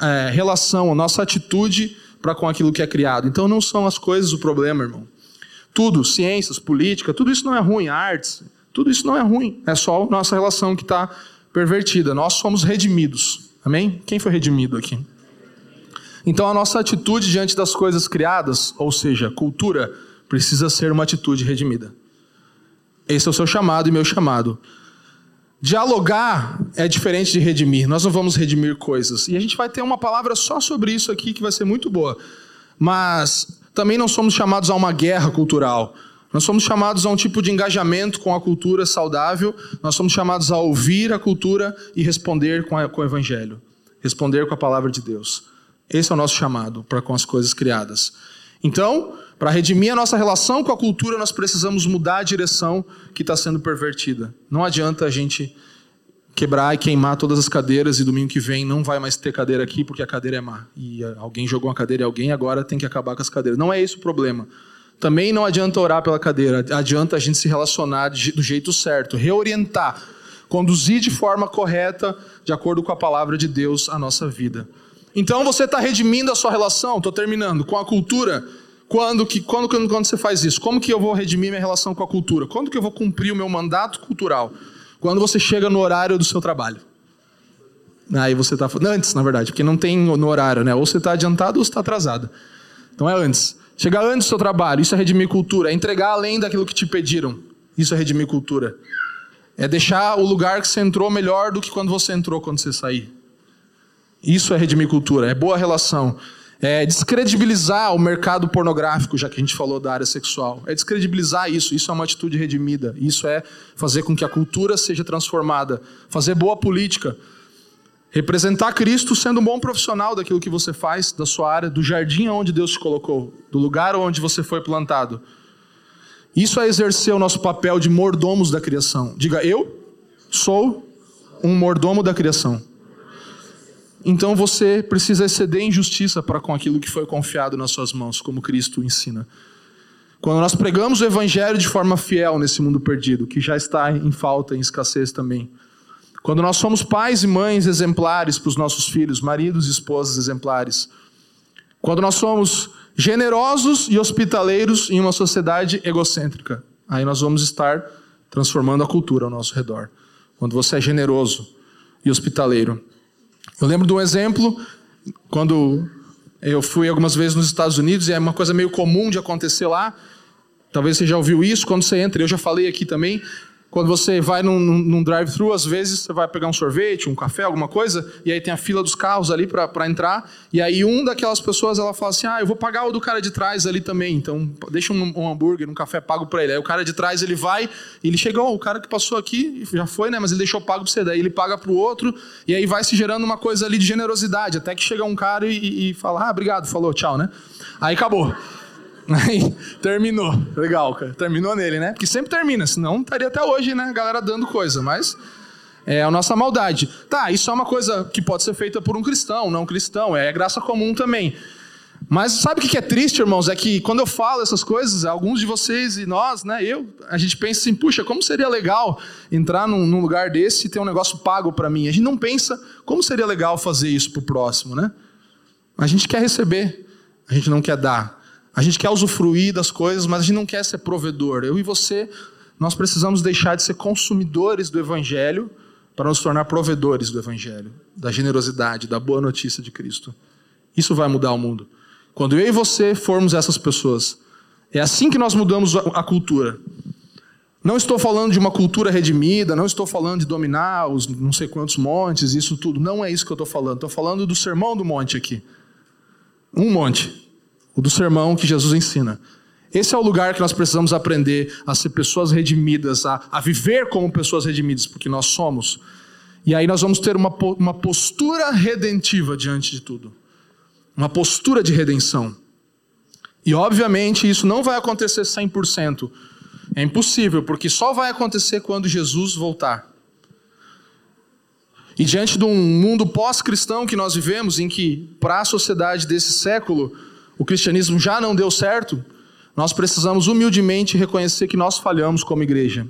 é, relação, a nossa atitude para com aquilo que é criado. Então não são as coisas o problema, irmão. Tudo, ciências, política, tudo isso não é ruim, artes, tudo isso não é ruim. É só a nossa relação que está pervertida. Nós somos redimidos. Amém? Quem foi redimido aqui? Então a nossa atitude diante das coisas criadas, ou seja, cultura, precisa ser uma atitude redimida. Esse é o seu chamado e meu chamado. Dialogar é diferente de redimir. Nós não vamos redimir coisas. E a gente vai ter uma palavra só sobre isso aqui que vai ser muito boa. Mas também não somos chamados a uma guerra cultural. Nós somos chamados a um tipo de engajamento com a cultura saudável. Nós somos chamados a ouvir a cultura e responder com, a, com o evangelho. Responder com a palavra de Deus. Esse é o nosso chamado para com as coisas criadas. Então, para redimir a nossa relação com a cultura, nós precisamos mudar a direção que está sendo pervertida. Não adianta a gente quebrar e queimar todas as cadeiras e domingo que vem não vai mais ter cadeira aqui porque a cadeira é má. E alguém jogou uma cadeira em alguém, agora tem que acabar com as cadeiras. Não é esse o problema. Também não adianta orar pela cadeira, adianta a gente se relacionar do jeito certo, reorientar, conduzir de forma correta, de acordo com a palavra de Deus, a nossa vida. Então você está redimindo a sua relação, estou terminando, com a cultura quando, que, quando, quando, quando você faz isso? Como que eu vou redimir minha relação com a cultura? Quando que eu vou cumprir o meu mandato cultural? Quando você chega no horário do seu trabalho. Aí você está. Antes, na verdade, porque não tem no horário, né? Ou você está adiantado ou você está atrasado. Então é antes. Chegar antes do seu trabalho, isso é redimir cultura. É entregar além daquilo que te pediram. Isso é redimir cultura. É deixar o lugar que você entrou melhor do que quando você entrou quando você sair. Isso é redimir cultura. É boa relação é descredibilizar o mercado pornográfico, já que a gente falou da área sexual. É descredibilizar isso. Isso é uma atitude redimida. Isso é fazer com que a cultura seja transformada. Fazer boa política. Representar Cristo sendo um bom profissional daquilo que você faz, da sua área, do jardim onde Deus te colocou, do lugar onde você foi plantado. Isso é exercer o nosso papel de mordomos da criação. Diga, eu sou um mordomo da criação. Então você precisa exceder em justiça para com aquilo que foi confiado nas suas mãos, como Cristo ensina. Quando nós pregamos o evangelho de forma fiel nesse mundo perdido, que já está em falta, em escassez também. Quando nós somos pais e mães exemplares para os nossos filhos, maridos e esposas exemplares. Quando nós somos generosos e hospitaleiros em uma sociedade egocêntrica, aí nós vamos estar transformando a cultura ao nosso redor. Quando você é generoso e hospitaleiro. Eu lembro de um exemplo, quando eu fui algumas vezes nos Estados Unidos, e é uma coisa meio comum de acontecer lá. Talvez você já ouviu isso quando você entra, eu já falei aqui também. Quando você vai num, num drive-thru, às vezes você vai pegar um sorvete, um café, alguma coisa, e aí tem a fila dos carros ali para entrar, e aí um daquelas pessoas ela fala assim: Ah, eu vou pagar o do cara de trás ali também, então deixa um, um hambúrguer, um café pago para ele. Aí o cara de trás ele vai, ele chegou, oh, o cara que passou aqui já foi, né? Mas ele deixou pago para você, daí ele paga para o outro, e aí vai se gerando uma coisa ali de generosidade, até que chega um cara e, e fala: Ah, obrigado, falou, tchau, né? Aí acabou. Aí, terminou. Legal, cara. Terminou nele, né? Porque sempre termina, senão estaria até hoje, né? A galera dando coisa. Mas é a nossa maldade. Tá, isso é uma coisa que pode ser feita por um cristão, não cristão, é graça comum também. Mas sabe o que é triste, irmãos? É que quando eu falo essas coisas, alguns de vocês e nós, né, eu, a gente pensa assim, puxa, como seria legal entrar num, num lugar desse e ter um negócio pago para mim? A gente não pensa como seria legal fazer isso pro próximo, né? A gente quer receber, a gente não quer dar. A gente quer usufruir das coisas, mas a gente não quer ser provedor. Eu e você, nós precisamos deixar de ser consumidores do evangelho para nos tornar provedores do evangelho, da generosidade, da boa notícia de Cristo. Isso vai mudar o mundo. Quando eu e você formos essas pessoas, é assim que nós mudamos a cultura. Não estou falando de uma cultura redimida, não estou falando de dominar os não sei quantos montes, isso tudo. Não é isso que eu estou falando. Estou falando do sermão do monte aqui. Um monte. O do sermão que Jesus ensina. Esse é o lugar que nós precisamos aprender a ser pessoas redimidas, a, a viver como pessoas redimidas, porque nós somos. E aí nós vamos ter uma, uma postura redentiva diante de tudo uma postura de redenção. E obviamente isso não vai acontecer 100%. É impossível, porque só vai acontecer quando Jesus voltar. E diante de um mundo pós-cristão que nós vivemos, em que para a sociedade desse século o cristianismo já não deu certo, nós precisamos humildemente reconhecer que nós falhamos como igreja.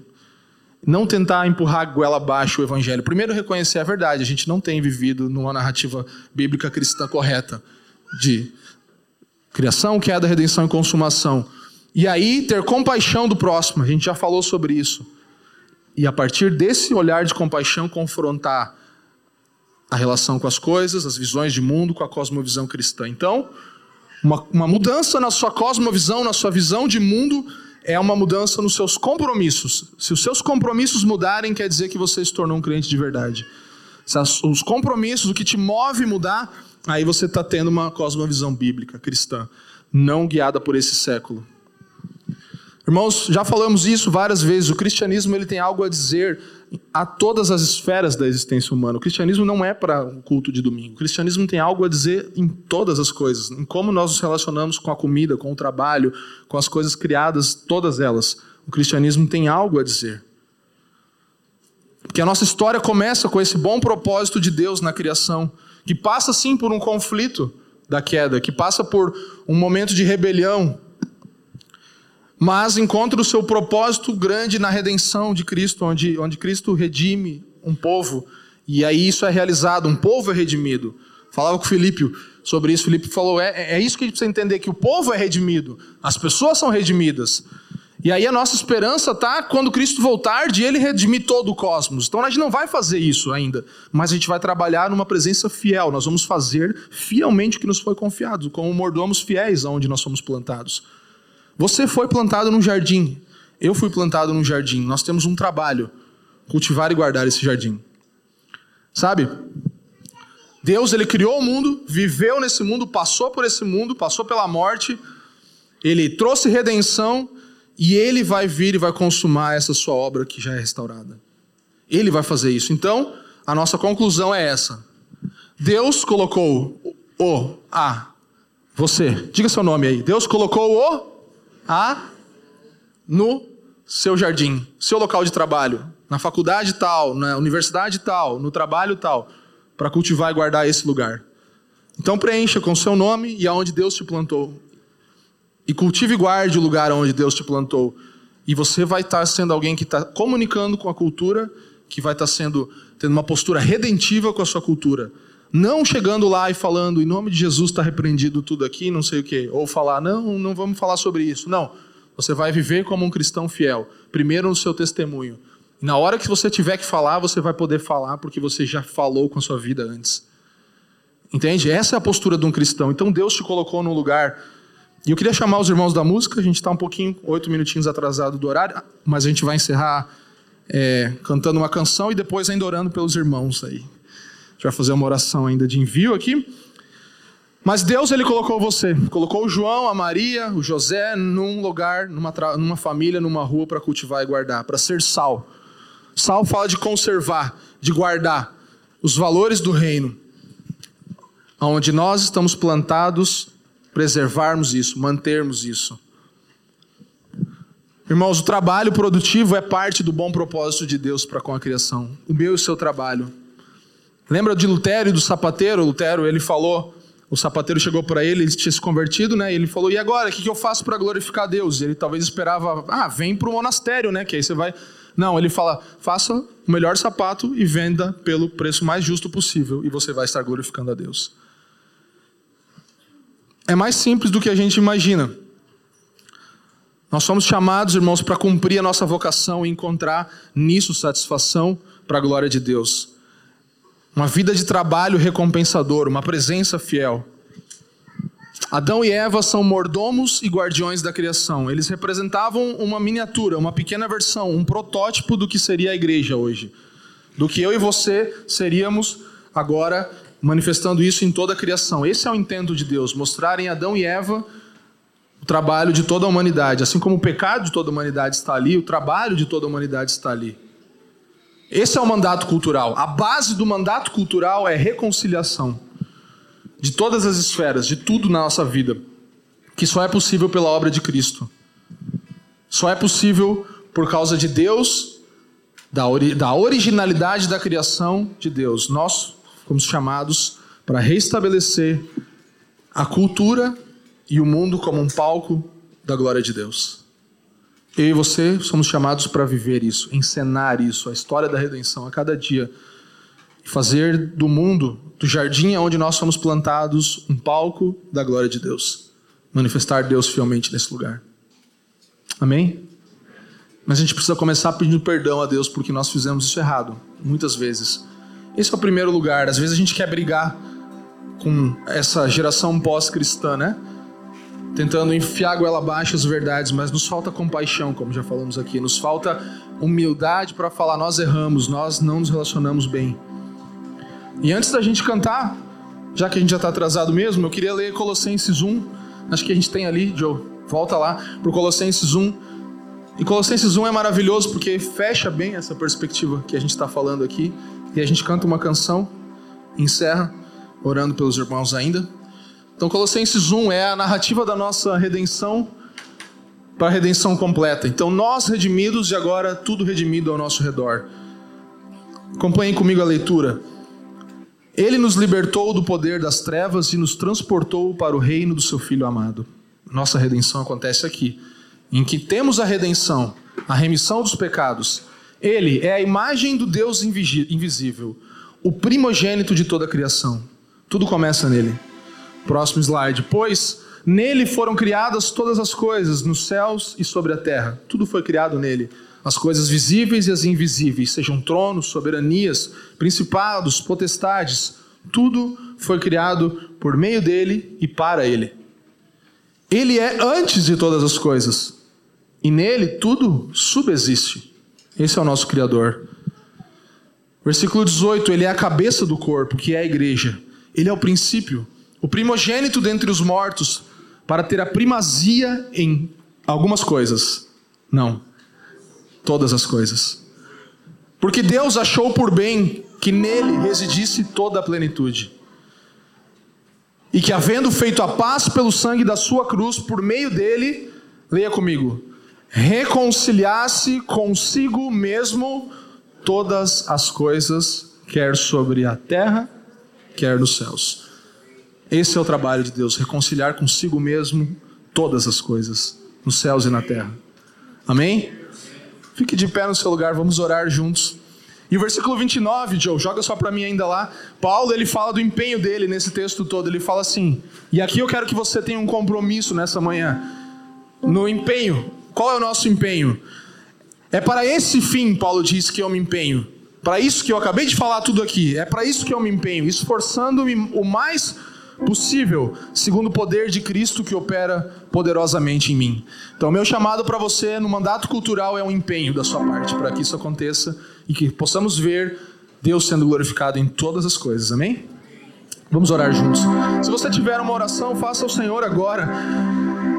Não tentar empurrar a goela abaixo o evangelho. Primeiro, reconhecer a verdade. A gente não tem vivido numa narrativa bíblica cristã correta de criação, queda, redenção e consumação. E aí ter compaixão do próximo, a gente já falou sobre isso. E a partir desse olhar de compaixão, confrontar a relação com as coisas, as visões de mundo com a cosmovisão cristã. Então, uma, uma mudança na sua cosmovisão, na sua visão de mundo, é uma mudança nos seus compromissos. Se os seus compromissos mudarem, quer dizer que você se tornou um crente de verdade. Se os compromissos, o que te move mudar, aí você está tendo uma cosmovisão bíblica cristã, não guiada por esse século. Irmãos, já falamos isso várias vezes. O cristianismo ele tem algo a dizer a todas as esferas da existência humana. O cristianismo não é para um culto de domingo. O cristianismo tem algo a dizer em todas as coisas, em como nós nos relacionamos com a comida, com o trabalho, com as coisas criadas, todas elas. O cristianismo tem algo a dizer. Porque a nossa história começa com esse bom propósito de Deus na criação que passa sim por um conflito da queda, que passa por um momento de rebelião, mas encontra o seu propósito grande na redenção de Cristo, onde, onde Cristo redime um povo, e aí isso é realizado, um povo é redimido. Falava com o Filipe sobre isso, Filipe falou: é, é isso que a gente precisa entender, que o povo é redimido, as pessoas são redimidas. E aí a nossa esperança está quando Cristo voltar de ele redimir todo o cosmos. Então a gente não vai fazer isso ainda, mas a gente vai trabalhar numa presença fiel. Nós vamos fazer fielmente o que nos foi confiado, como mordomos fiéis aonde nós somos plantados. Você foi plantado num jardim, eu fui plantado num jardim. Nós temos um trabalho, cultivar e guardar esse jardim. Sabe? Deus ele criou o mundo, viveu nesse mundo, passou por esse mundo, passou pela morte, ele trouxe redenção e ele vai vir e vai consumar essa sua obra que já é restaurada. Ele vai fazer isso. Então, a nossa conclusão é essa. Deus colocou o a você, diga seu nome aí. Deus colocou o a no seu jardim, seu local de trabalho, na faculdade tal, na universidade tal, no trabalho tal, para cultivar e guardar esse lugar. Então preencha com seu nome e aonde Deus te plantou. E cultive e guarde o lugar onde Deus te plantou. E você vai estar sendo alguém que está comunicando com a cultura, que vai estar sendo tendo uma postura redentiva com a sua cultura. Não chegando lá e falando, em nome de Jesus está repreendido tudo aqui, não sei o quê. Ou falar, não, não vamos falar sobre isso. Não. Você vai viver como um cristão fiel. Primeiro no seu testemunho. Na hora que você tiver que falar, você vai poder falar porque você já falou com a sua vida antes. Entende? Essa é a postura de um cristão. Então Deus te colocou num lugar e eu queria chamar os irmãos da música, a gente está um pouquinho, oito minutinhos atrasado do horário, mas a gente vai encerrar é, cantando uma canção e depois ainda orando pelos irmãos aí. Gente vai fazer uma oração ainda de envio aqui. Mas Deus ele colocou você, colocou o João, a Maria, o José num lugar, numa, numa família, numa rua para cultivar e guardar, para ser sal. Sal fala de conservar, de guardar os valores do reino, onde nós estamos plantados preservarmos isso, mantermos isso. Irmãos, o trabalho produtivo é parte do bom propósito de Deus para com a criação. O meu e o seu trabalho. Lembra de Lutero e do sapateiro? Lutero, ele falou, o sapateiro chegou para ele, ele tinha se convertido, né? E ele falou: "E agora, o que eu faço para glorificar Deus?" Ele talvez esperava: "Ah, vem para o monastério, né? Que aí você vai não, ele fala: faça o melhor sapato e venda pelo preço mais justo possível, e você vai estar glorificando a Deus. É mais simples do que a gente imagina. Nós somos chamados, irmãos, para cumprir a nossa vocação e encontrar nisso satisfação para a glória de Deus. Uma vida de trabalho recompensador, uma presença fiel. Adão e Eva são mordomos e guardiões da criação. Eles representavam uma miniatura, uma pequena versão, um protótipo do que seria a igreja hoje. Do que eu e você seríamos agora manifestando isso em toda a criação. Esse é o intento de Deus, mostrar em Adão e Eva o trabalho de toda a humanidade. Assim como o pecado de toda a humanidade está ali, o trabalho de toda a humanidade está ali. Esse é o mandato cultural. A base do mandato cultural é reconciliação de todas as esferas, de tudo na nossa vida, que só é possível pela obra de Cristo. Só é possível por causa de Deus, da, ori da originalidade da criação de Deus. Nós fomos chamados para restabelecer a cultura e o mundo como um palco da glória de Deus. Eu e você somos chamados para viver isso, encenar isso, a história da redenção a cada dia fazer do mundo, do jardim onde nós somos plantados, um palco da glória de Deus. Manifestar Deus fielmente nesse lugar. Amém? Mas a gente precisa começar pedindo perdão a Deus porque nós fizemos isso errado, muitas vezes. Esse é o primeiro lugar. Às vezes a gente quer brigar com essa geração pós-cristã, né? Tentando enfiar goela abaixo as verdades, mas nos falta compaixão, como já falamos aqui. Nos falta humildade para falar: nós erramos, nós não nos relacionamos bem. E antes da gente cantar, já que a gente já está atrasado mesmo, eu queria ler Colossenses 1. Acho que a gente tem ali, Joe. Volta lá para Colossenses 1. E Colossenses 1 é maravilhoso porque fecha bem essa perspectiva que a gente está falando aqui. E a gente canta uma canção, encerra, orando pelos irmãos ainda. Então, Colossenses 1 é a narrativa da nossa redenção para a redenção completa. Então, nós redimidos e agora tudo redimido ao nosso redor. Acompanhem comigo a leitura. Ele nos libertou do poder das trevas e nos transportou para o reino do seu Filho amado. Nossa redenção acontece aqui, em que temos a redenção, a remissão dos pecados. Ele é a imagem do Deus invisível, o primogênito de toda a criação. Tudo começa nele. Próximo slide. Pois nele foram criadas todas as coisas, nos céus e sobre a terra. Tudo foi criado nele as coisas visíveis e as invisíveis, sejam tronos, soberanias, principados, potestades, tudo foi criado por meio dele e para ele. Ele é antes de todas as coisas, e nele tudo subsiste. Esse é o nosso Criador. Versículo 18: Ele é a cabeça do corpo, que é a igreja. Ele é o princípio, o primogênito dentre os mortos, para ter a primazia em algumas coisas. Não, todas as coisas. Porque Deus achou por bem que nele residisse toda a plenitude. E que, havendo feito a paz pelo sangue da sua cruz, por meio dele, leia comigo, reconciliasse consigo mesmo todas as coisas, quer sobre a terra, quer nos céus. Esse é o trabalho de Deus, reconciliar consigo mesmo todas as coisas, nos céus e na terra. Amém? Fique de pé no seu lugar, vamos orar juntos. E o versículo 29, Joe, joga só para mim ainda lá. Paulo, ele fala do empenho dele nesse texto todo. Ele fala assim: "E aqui eu quero que você tenha um compromisso nessa manhã. No empenho. Qual é o nosso empenho? É para esse fim, Paulo diz que eu me empenho. Para isso que eu acabei de falar tudo aqui. É para isso que eu me empenho, esforçando-me o mais possível, segundo o poder de Cristo que opera poderosamente em mim. Então, meu chamado para você no mandato cultural é um empenho da sua parte para que isso aconteça e que possamos ver Deus sendo glorificado em todas as coisas. Amém? Vamos orar juntos. Se você tiver uma oração, faça ao Senhor agora.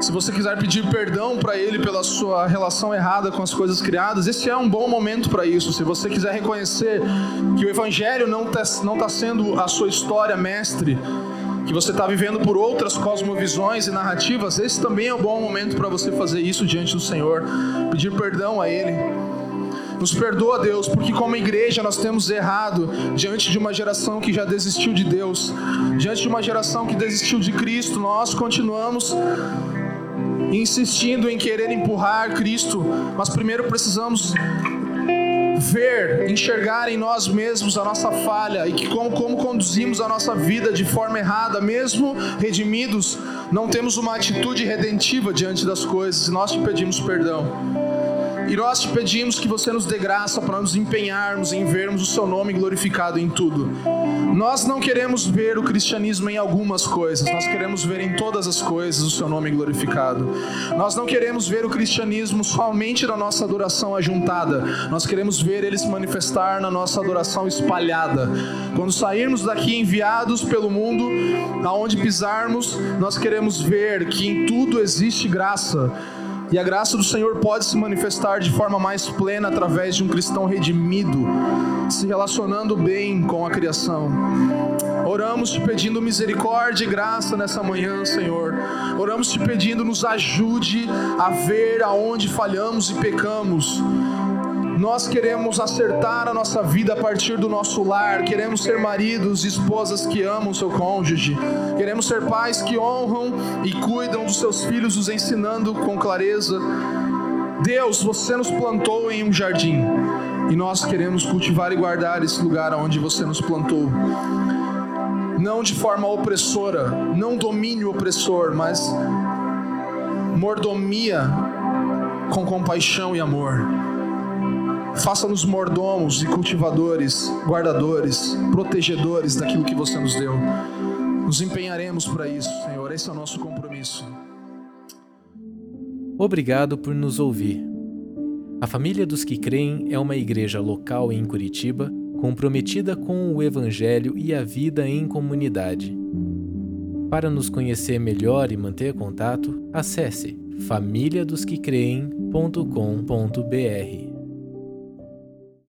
Se você quiser pedir perdão para Ele pela sua relação errada com as coisas criadas, esse é um bom momento para isso. Se você quiser reconhecer que o Evangelho não está não tá sendo a sua história mestre, que você está vivendo por outras cosmovisões e narrativas, esse também é um bom momento para você fazer isso diante do Senhor, pedir perdão a Ele. Nos perdoa, Deus, porque como igreja nós temos errado diante de uma geração que já desistiu de Deus, diante de uma geração que desistiu de Cristo, nós continuamos insistindo em querer empurrar Cristo, mas primeiro precisamos ver, enxergar em nós mesmos a nossa falha e que como, como conduzimos a nossa vida de forma errada, mesmo redimidos, não temos uma atitude redentiva diante das coisas nós te pedimos perdão. E nós te pedimos que você nos dê graça para nos empenharmos em vermos o seu nome glorificado em tudo. Nós não queremos ver o cristianismo em algumas coisas, nós queremos ver em todas as coisas o seu nome glorificado. Nós não queremos ver o cristianismo somente na nossa adoração ajuntada, nós queremos ver ele se manifestar na nossa adoração espalhada. Quando sairmos daqui enviados pelo mundo, aonde pisarmos, nós queremos ver que em tudo existe graça e a graça do Senhor pode se manifestar de forma mais plena através de um cristão redimido, se relacionando bem com a criação. Oramos te pedindo misericórdia e graça nessa manhã, Senhor. Oramos te pedindo nos ajude a ver aonde falhamos e pecamos nós queremos acertar a nossa vida a partir do nosso lar, queremos ser maridos e esposas que amam seu cônjuge, queremos ser pais que honram e cuidam dos seus filhos, os ensinando com clareza. Deus, você nos plantou em um jardim e nós queremos cultivar e guardar esse lugar onde você nos plantou. Não de forma opressora, não domínio opressor, mas mordomia com compaixão e amor. Faça-nos mordomos e cultivadores, guardadores, protegedores daquilo que você nos deu. Nos empenharemos para isso, Senhor. Esse é o nosso compromisso. Obrigado por nos ouvir. A Família dos que Creem é uma igreja local em Curitiba comprometida com o Evangelho e a vida em comunidade. Para nos conhecer melhor e manter contato, acesse famíliadosquecreem.com.br.